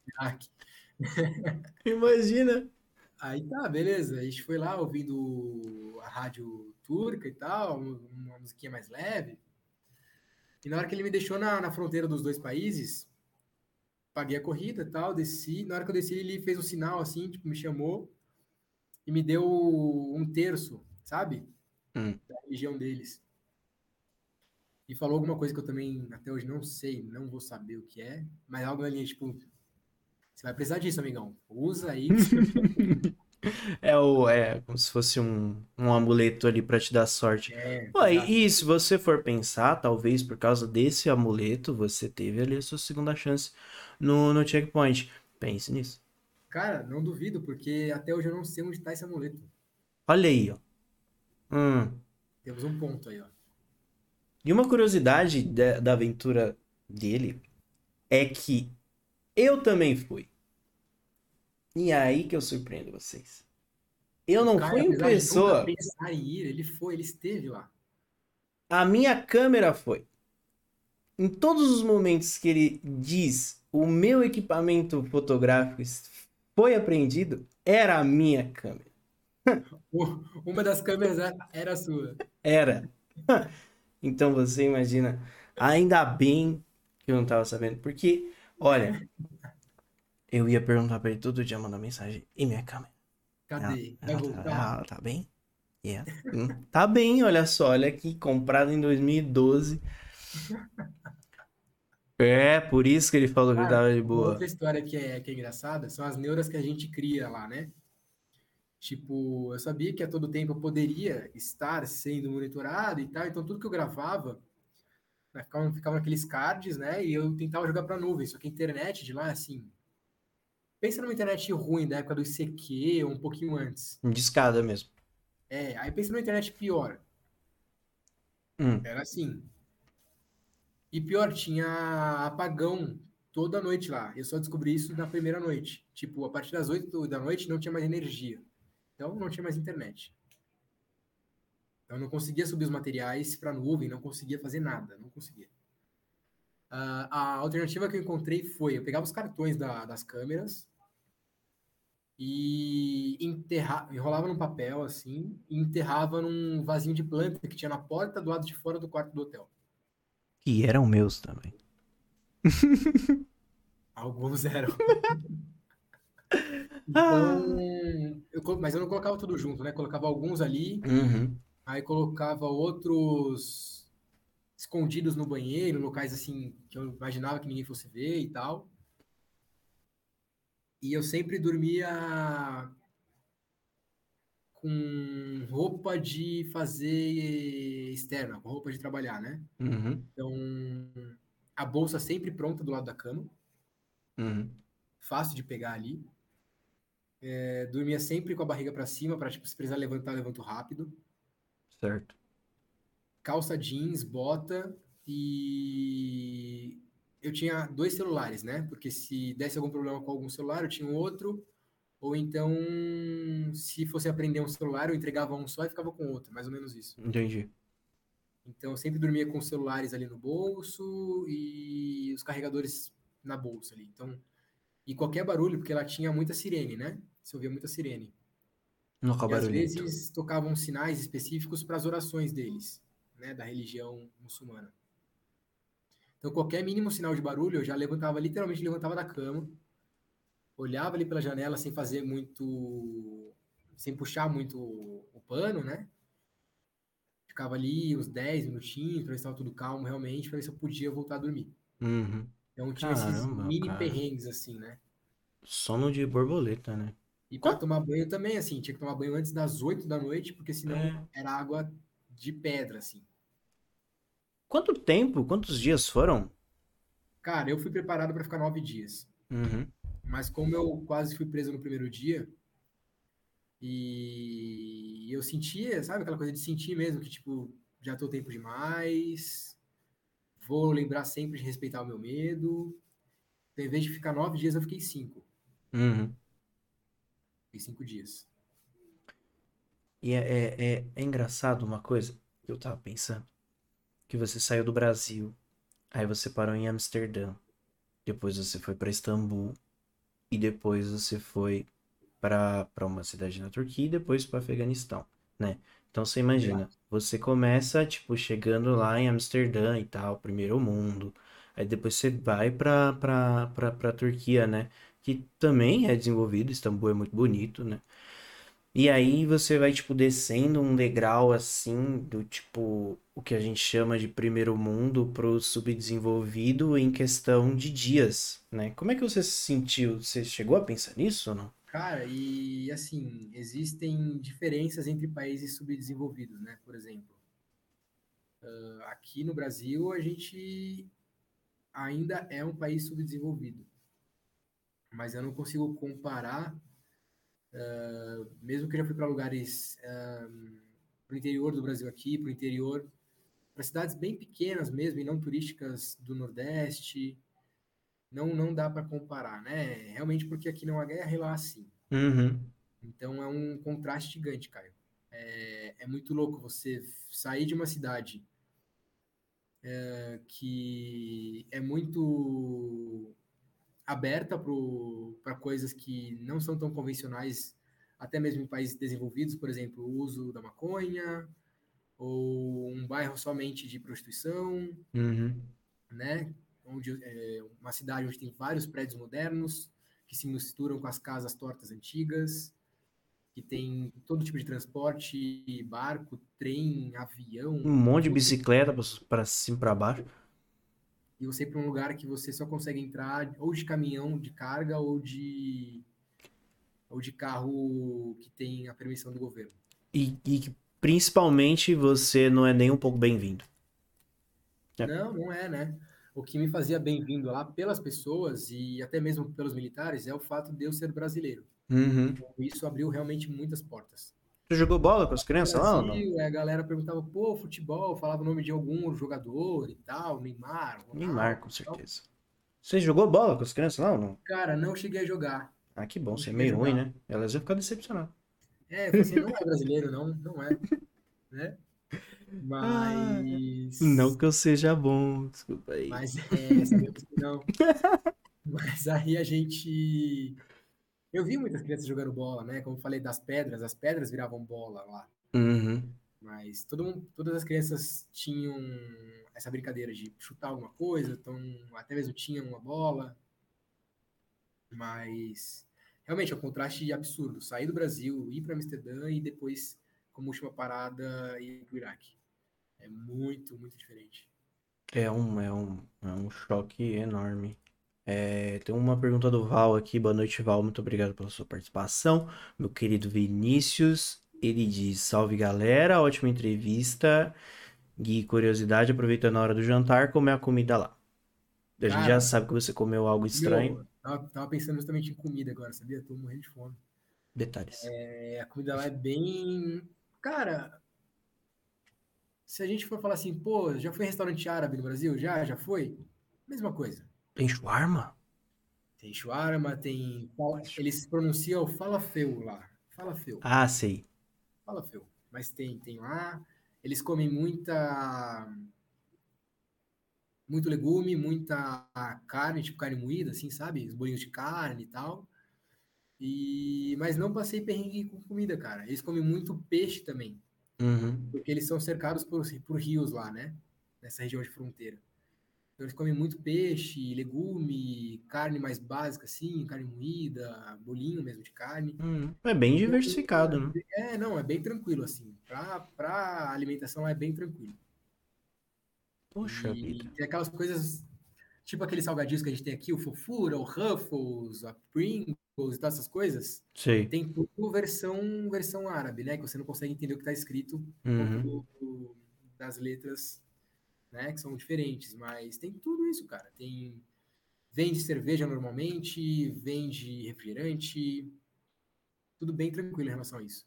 [laughs] Imagina! Aí tá, beleza. A gente foi lá ouvindo a rádio turca e tal, uma musiquinha mais leve. E na hora que ele me deixou na, na fronteira dos dois países, paguei a corrida e tal, desci. Na hora que eu desci, ele fez um sinal assim, tipo, me chamou e me deu um terço, sabe? Hum. Da religião deles. E falou alguma coisa que eu também até hoje não sei, não vou saber o que é, mas algo na linha, tipo, você vai precisar disso, amigão. Usa aí. [laughs] É, o, é como se fosse um, um amuleto ali para te dar sorte. É, Pô, e, e se você for pensar, talvez por causa desse amuleto, você teve ali a sua segunda chance no, no checkpoint. Pense nisso. Cara, não duvido, porque até hoje eu não sei onde tá esse amuleto. Olha aí, ó. Hum. Temos um ponto aí, ó. E uma curiosidade da, da aventura dele é que eu também fui. E é aí que eu surpreendo vocês. Eu não Cara, fui em pessoa. Pensar em ir, ele foi, ele esteve lá. A minha câmera foi. Em todos os momentos que ele diz o meu equipamento fotográfico foi apreendido, era a minha câmera. [laughs] Uma das câmeras era sua. Era. [laughs] Então você imagina. Ainda bem que eu não estava sabendo. Porque, olha, eu ia perguntar pra ele todo dia, mandar mensagem. E minha câmera? Cadê? Ela, ela, tá, ela tá bem? Yeah. Hum, tá bem, olha só. Olha aqui, comprado em 2012. É, por isso que ele falou que tava de boa. Outra história que é, que é engraçada são as neuras que a gente cria lá, né? Tipo, eu sabia que a todo tempo eu poderia estar sendo monitorado e tal, então tudo que eu gravava né, ficava, ficava naqueles cards, né? E eu tentava jogar pra nuvem, só que a internet de lá, assim, Pensa numa internet ruim da época do ICQ, ou um pouquinho antes. Discada mesmo. É, aí pensa numa internet pior. Hum. Era assim. E pior, tinha apagão toda noite lá. Eu só descobri isso na primeira noite. Tipo, a partir das 8 da noite não tinha mais energia. Então não tinha mais internet. Eu não conseguia subir os materiais para a nuvem, não conseguia fazer nada, não conseguia. Uh, a alternativa que eu encontrei foi: eu pegava os cartões da, das câmeras e enterra, enrolava num papel assim e enterrava num vasinho de planta que tinha na porta do lado de fora do quarto do hotel. Que eram meus também. Alguns eram. [laughs] então, eu, mas eu não colocava tudo junto, né? Colocava alguns ali, uhum. aí colocava outros escondidos no banheiro, locais assim que eu imaginava que ninguém fosse ver e tal. E eu sempre dormia com roupa de fazer externa, com roupa de trabalhar, né? Uhum. Então, a bolsa sempre pronta do lado da cama. Uhum. Fácil de pegar ali. É, dormia sempre com a barriga para cima, para tipo, se precisar levantar, levanto rápido. Certo. Calça jeans, bota e eu tinha dois celulares, né? Porque se desse algum problema com algum celular, eu tinha outro ou então, se fosse aprender um celular, eu entregava um só e ficava com outro, mais ou menos isso. Entendi. Então, eu sempre dormia com os celulares ali no bolso e os carregadores na bolsa ali. Então, e qualquer barulho, porque ela tinha muita sirene, né? Você ouvia muita sirene. Não, e às vezes tocavam sinais específicos para as orações deles, né, da religião muçulmana. Então, qualquer mínimo sinal de barulho, eu já levantava, literalmente levantava da cama, olhava ali pela janela sem fazer muito. sem puxar muito o pano, né? Ficava ali uns 10 minutinhos para ver se estava tudo calmo realmente, para ver se eu podia voltar a dormir. Uhum. Então tinha Caramba, esses mini cara. perrengues assim, né? Sono de borboleta, né? E para tomar banho também, assim, tinha que tomar banho antes das 8 da noite, porque senão é. era água de pedra, assim. Quanto tempo, quantos dias foram? Cara, eu fui preparado para ficar nove dias. Uhum. Mas como eu quase fui preso no primeiro dia, e eu sentia, sabe, aquela coisa de sentir mesmo que, tipo, já tô tempo demais, vou lembrar sempre de respeitar o meu medo. Então, em vez de ficar nove dias, eu fiquei cinco. Uhum. Fiquei cinco dias. E é, é, é, é engraçado uma coisa que eu tava pensando. Que você saiu do Brasil, aí você parou em Amsterdã, depois você foi para Istambul, e depois você foi para uma cidade na Turquia e depois para Afeganistão, né? Então você imagina, você começa tipo chegando lá em Amsterdã e tal, primeiro mundo, aí depois você vai para para Turquia, né? Que também é desenvolvido, Istambul é muito bonito, né? E aí você vai, tipo, descendo um degrau assim, do tipo, o que a gente chama de primeiro mundo pro subdesenvolvido em questão de dias, né? Como é que você se sentiu? Você chegou a pensar nisso ou não? Cara, e assim, existem diferenças entre países subdesenvolvidos, né? Por exemplo, uh, aqui no Brasil a gente ainda é um país subdesenvolvido, mas eu não consigo comparar Uh, mesmo que eu já fui para lugares uh, para o interior do Brasil aqui, para o interior, para cidades bem pequenas mesmo e não turísticas do Nordeste, não não dá para comparar, né? Realmente porque aqui não há guerra e lá sim. Uhum. Então é um contraste gigante, Caio. É, é muito louco você sair de uma cidade é, que é muito aberta para coisas que não são tão convencionais, até mesmo em países desenvolvidos, por exemplo, o uso da maconha, ou um bairro somente de prostituição, uhum. né? Onde, é, uma cidade onde tem vários prédios modernos que se misturam com as casas tortas antigas, que tem todo tipo de transporte, barco, trem, avião. Um monte de bicicleta para cima para baixo e você ir para um lugar que você só consegue entrar ou de caminhão de carga ou de ou de carro que tem a permissão do governo. E, e principalmente você não é nem um pouco bem-vindo. É. Não, não é, né? O que me fazia bem-vindo lá pelas pessoas e até mesmo pelos militares é o fato de eu ser brasileiro. Uhum. Isso abriu realmente muitas portas. Tu jogou bola com as crianças lá ou não? A galera perguntava, pô, futebol, falava o nome de algum jogador e tal, Neymar. Ronaldo, Neymar, com certeza. Você jogou bola com as crianças lá ou não? Cara, não cheguei a jogar. Ah, que bom, Não você é meio ruim, né? Elas iam ficar decepcionadas. É, falei assim, não é brasileiro, não, não é. [laughs] Né? Mas. Não que eu seja bom, desculpa aí. Mas é, sabemos que não. Mas aí a gente. Eu vi muitas crianças jogando bola, né? Como eu falei das pedras, as pedras viravam bola lá. Uhum. Mas todo mundo, todas as crianças tinham essa brincadeira de chutar alguma coisa, então até mesmo tinham uma bola. Mas realmente é um contraste absurdo. Sair do Brasil, ir para Amsterdã e depois, como última parada, ir para o Iraque. É muito, muito diferente. É um, é um, é um choque enorme. É, tem uma pergunta do Val aqui. Boa noite, Val. Muito obrigado pela sua participação. Meu querido Vinícius, ele diz: Salve galera, ótima entrevista. Gui, curiosidade, aproveitando a hora do jantar, como é a comida lá? A gente já sabe que você comeu algo estranho. Meu, tava, tava pensando justamente em comida agora, sabia? Tô morrendo de fome. Detalhes. É, a comida lá é bem. Cara, se a gente for falar assim, pô, já foi restaurante árabe no Brasil? Já? Já foi? Mesma coisa. Tem shawarma? Tem shawarma, tem. Eles pronunciam falafel lá. Falafel. Ah, sei. Falafel. Mas tem, tem lá. Eles comem muita. Muito legume, muita carne, tipo carne moída, assim, sabe? Os bolinhos de carne e tal. E... Mas não passei perrengue com comida, cara. Eles comem muito peixe também. Uhum. Porque eles são cercados por, por rios lá, né? Nessa região de fronteira. Então eles comem muito peixe, legume, carne mais básica, assim, carne moída, bolinho mesmo de carne. Hum, é bem diversificado, né? É, não, é bem tranquilo, assim. Pra, pra alimentação lá é bem tranquilo. Poxa E vida. tem aquelas coisas, tipo aqueles salgadinhos que a gente tem aqui, o Fofura, o Ruffles, a Pringles e todas essas coisas. Sei. Tem tudo versão, versão árabe, né? Que você não consegue entender o que está escrito Uhum. do- do- das letras, né? Que são diferentes. Mas tem tudo isso, cara. Tem... Vende cerveja normalmente, vende refrigerante, tudo bem tranquilo em relação a isso.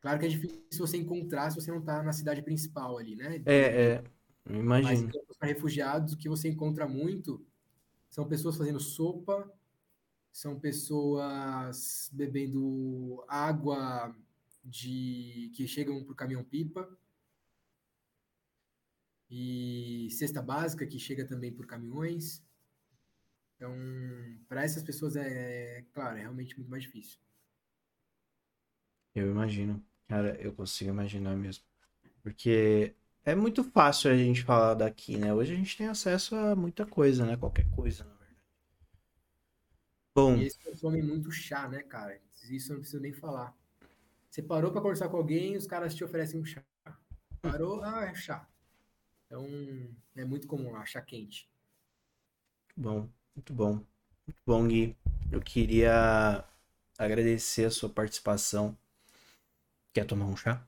Claro que é difícil você encontrar se você não está na cidade principal ali, né? É, é. eu Mas para refugiados, o que você encontra muito são pessoas fazendo sopa, são pessoas bebendo água de que chegam por caminhão-pipa e cesta básica que chega também por caminhões. Então, para essas pessoas é, claro, é realmente muito mais difícil. Eu imagino. Cara, eu consigo imaginar mesmo. Porque é muito fácil a gente falar daqui, né? Hoje a gente tem acesso a muita coisa, né? Qualquer coisa, verdade. Bom, E eles consomem muito chá, né, cara? Isso eu não preciso nem falar. Você parou para conversar com alguém, os caras te oferecem um chá. Parou, [laughs] ah, é chá. Então, é muito comum lá, chá quente. bom, muito bom. Muito bom, Gui. Eu queria agradecer a sua participação. Quer tomar um chá?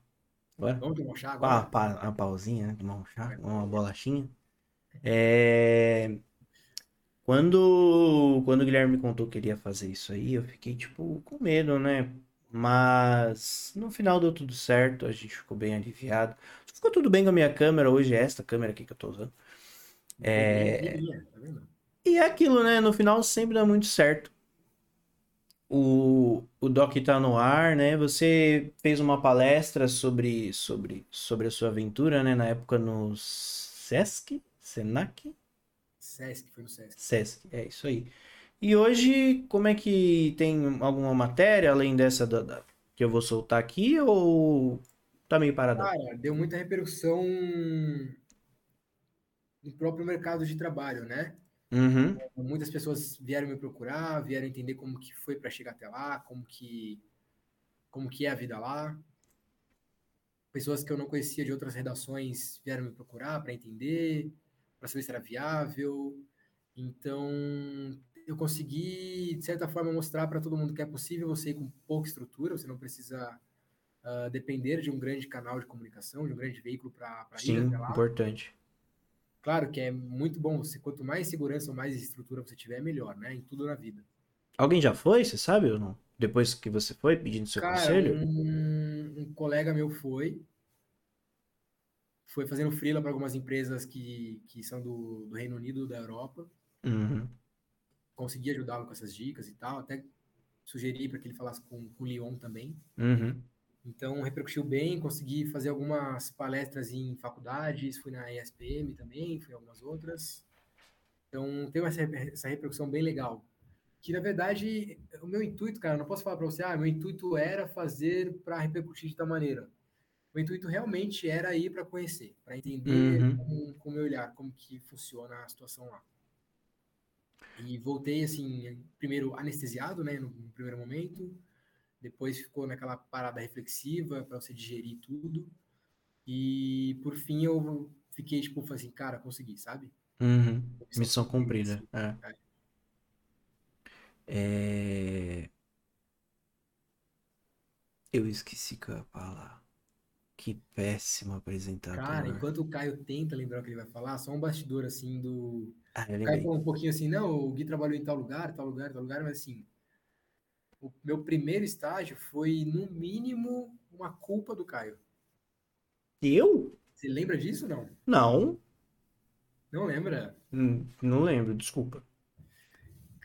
Bora? Vamos tomar um chá Ah, agora? pa- uma pausinha, né? Tomar um chá, uma bolachinha. É... Quando, quando o Guilherme me contou que ele ia fazer isso aí, eu fiquei, tipo, com medo, né? Mas no final deu tudo certo, a gente ficou bem aliviado. Ficou tudo bem com a minha câmera, hoje é esta câmera aqui que eu tô usando. É... Tá? E é aquilo, né? No final sempre dá muito certo. O, o Doc tá no ar, né? Você fez uma palestra sobre, sobre, sobre a sua aventura, né? Na época no Sesc? Senac? Sesc, foi no Sesc. Sesc, é isso aí. E hoje, como é que tem alguma matéria além dessa da, da- que eu vou soltar aqui ou tá meio paradão? Cara, deu muita repercussão no próprio mercado de trabalho, né? Uhum, Muitas pessoas vieram me procurar, vieram entender como que foi para chegar até lá, como que como que é a vida lá. Pessoas que eu não conhecia de outras redações vieram me procurar para entender, para saber se era viável. Então, eu consegui, de certa forma, mostrar para todo mundo que é possível você ir com pouca estrutura, você não precisa ah, depender de um grande canal de comunicação, de um grande veículo para ir sim, até lá. importante. Claro que é muito bom, você, quanto mais segurança ou mais estrutura você tiver, melhor, né? Em tudo na vida. Alguém já foi, você sabe ou não? Depois que você foi pedindo seu Cara, conselho? um, um colega meu foi, foi fazendo freela para algumas empresas que, que são do, do Reino Unido, da Europa. Uhum. Consegui ajudá-lo com essas dicas e tal. Até sugeri para que ele falasse com, com o Lyon também. Uhum. Então, repercutiu bem. Consegui fazer algumas palestras em faculdades. Fui na ESPM também, fui em algumas outras. Então, tem essa, essa repercussão bem legal. Que, na verdade, o meu intuito, cara, não posso falar para você, ah, meu intuito era fazer para repercutir de tal maneira o intuito realmente era ir para conhecer, para entender Uhum. com, com o meu olhar como que funciona a situação lá. E voltei assim, primeiro anestesiado, né, no, no primeiro momento, depois ficou naquela parada reflexiva para você digerir tudo. E por fim eu fiquei tipo, falei assim, cara, consegui, sabe? Uhum. Missão cumprida, cumprida. É. É... Eu esqueci que eu ia falar. Que péssimo apresentador. Cara, enquanto o Caio tenta lembrar o que ele vai falar, só um bastidor assim do. Ah, O Caio falou um pouquinho assim, não, o Gui trabalhou em tal lugar, tal lugar, tal lugar, mas assim, o meu primeiro estágio foi, no mínimo, uma culpa do Caio. Eu? Você lembra disso não? Não. Não lembra? Hum, Não lembro, desculpa.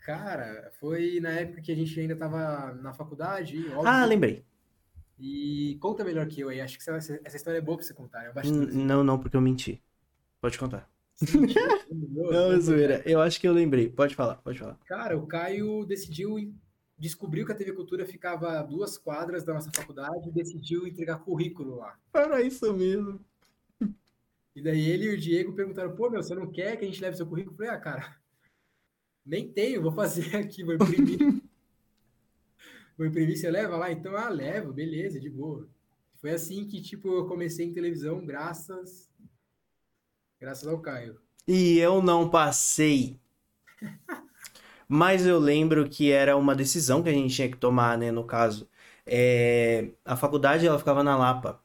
Cara, foi na época que a gente ainda tava na faculdade, óbvio. Ah, lembrei. E conta melhor que eu aí. Acho que essa, essa história é boa pra você contar. É um Hum. Não, não, porque eu menti. Pode contar. Não, zoeira. Eu acho que eu lembrei. Pode falar, pode falar. Cara, o Caio decidiu, descobriu que a TV Cultura ficava a duas quadras da nossa faculdade e decidiu entregar currículo lá. Era isso mesmo. E daí ele e o Diego perguntaram, pô, meu, você não quer que a gente leve seu currículo? Eu falei, ah, cara, nem tenho, vou fazer [laughs] aqui, vou imprimir. Imprimir, você leva lá? Então, ah, levo, beleza, de boa. Foi assim que, tipo, eu comecei em televisão, graças, graças ao Caio. E eu não passei. [laughs] Mas eu lembro que era uma decisão que a gente tinha que tomar, né? No caso, É, a faculdade ela ficava na Lapa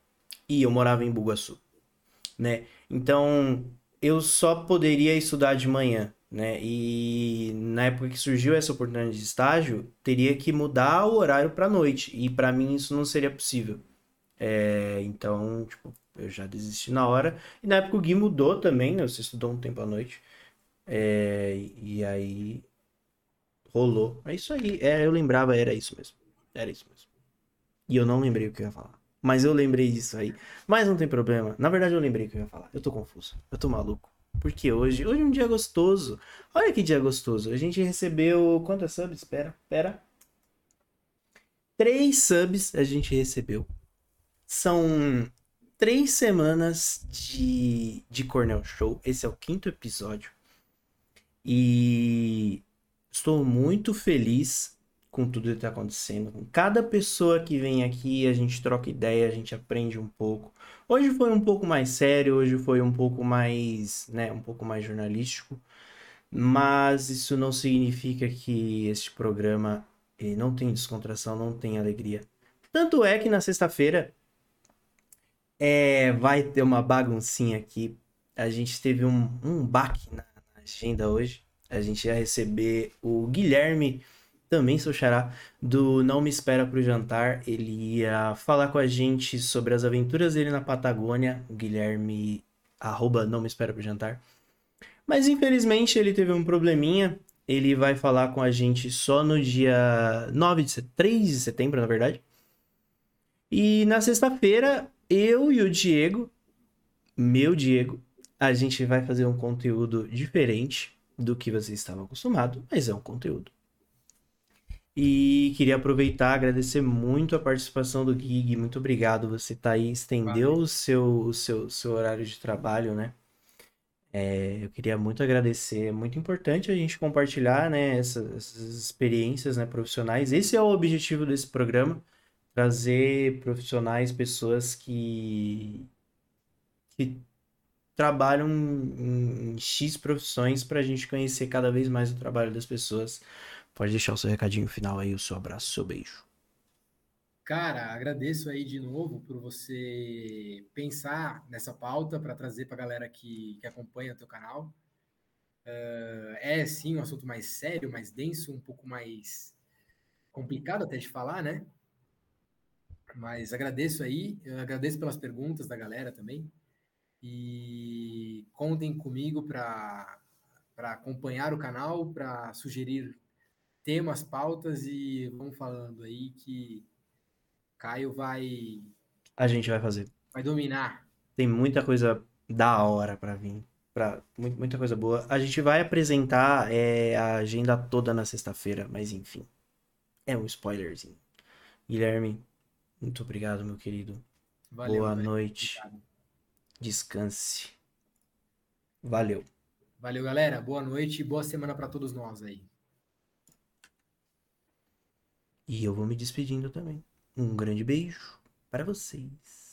e eu morava em Bugaçu, né? Então eu só poderia estudar de manhã, né? E na época que surgiu essa oportunidade de estágio, teria que mudar o horário para noite e para mim isso não seria possível. É, então, tipo, eu já desisti na hora. E na época o Gui mudou também, né? Você estudou um tempo à noite. É, e aí rolou. É isso aí. É, eu lembrava, era isso mesmo. Era isso mesmo. E eu não lembrei o que eu ia falar. Mas eu lembrei disso aí. Mas não tem problema. Na verdade, eu lembrei o que eu ia falar. Eu tô confuso. Eu tô maluco. Porque hoje, hoje é um dia gostoso. Olha que dia gostoso. A gente recebeu. Quantas subs? Pera, pera. Três subs a gente recebeu. São três semanas de, de Cornell Show. Esse é o quinto episódio. E estou muito feliz com tudo que está acontecendo. Com cada pessoa que vem aqui, a gente troca ideia, a gente aprende um pouco. Hoje foi um pouco mais sério, hoje foi um pouco mais, né, um pouco mais jornalístico. Mas isso não significa que este programa ele não tem descontração, não tem alegria. Tanto é que na sexta-feira é, vai ter uma baguncinha aqui. A gente teve um, um baque na, agenda hoje. A gente ia receber o Guilherme, também seu xará, do Não Me Espera Pro Jantar. Ele ia falar com a gente sobre as aventuras dele na Patagônia. O Guilherme, arroba Não Me Espera Pro Jantar. Mas infelizmente ele teve um probleminha. Ele vai falar com a gente só no dia 9 de setembro, 3 de setembro, na verdade. E na sexta-feira, eu e o Diego, meu Diego, a gente vai fazer um conteúdo diferente do que você estava acostumado, mas é um conteúdo. E queria aproveitar, agradecer muito a participação do Gig, muito obrigado. Você tá aí, estendeu o seu, o seu, seu horário de trabalho, né? É, eu queria muito agradecer. É muito importante a gente compartilhar, né, essas, essas experiências, né, profissionais. Esse é o objetivo desse programa, trazer profissionais, pessoas que, que trabalham em, em X profissões para a gente conhecer cada vez mais o trabalho das pessoas. Pode deixar o seu recadinho final aí, o seu abraço, o seu beijo. Cara, agradeço aí de novo por você pensar nessa pauta para trazer para a galera que, que acompanha o teu canal. Uh, é sim um assunto mais sério, mais denso, um pouco mais complicado até de falar, né? Mas agradeço aí, agradeço pelas perguntas da galera também. E contem comigo para acompanhar o canal, para sugerir temas, pautas e vamos falando aí que Caio vai. A gente vai fazer. Vai dominar. Tem muita coisa da hora para vir. Pra, muita coisa boa. A gente vai apresentar é, a agenda toda na sexta-feira, mas enfim. É um spoilerzinho. Guilherme, muito obrigado, meu querido. Valeu, Boa velho. noite. Obrigado. Descanse. Valeu. Valeu, galera. Boa noite e boa semana para todos nós aí. E eu vou me despedindo também. Um grande beijo para vocês.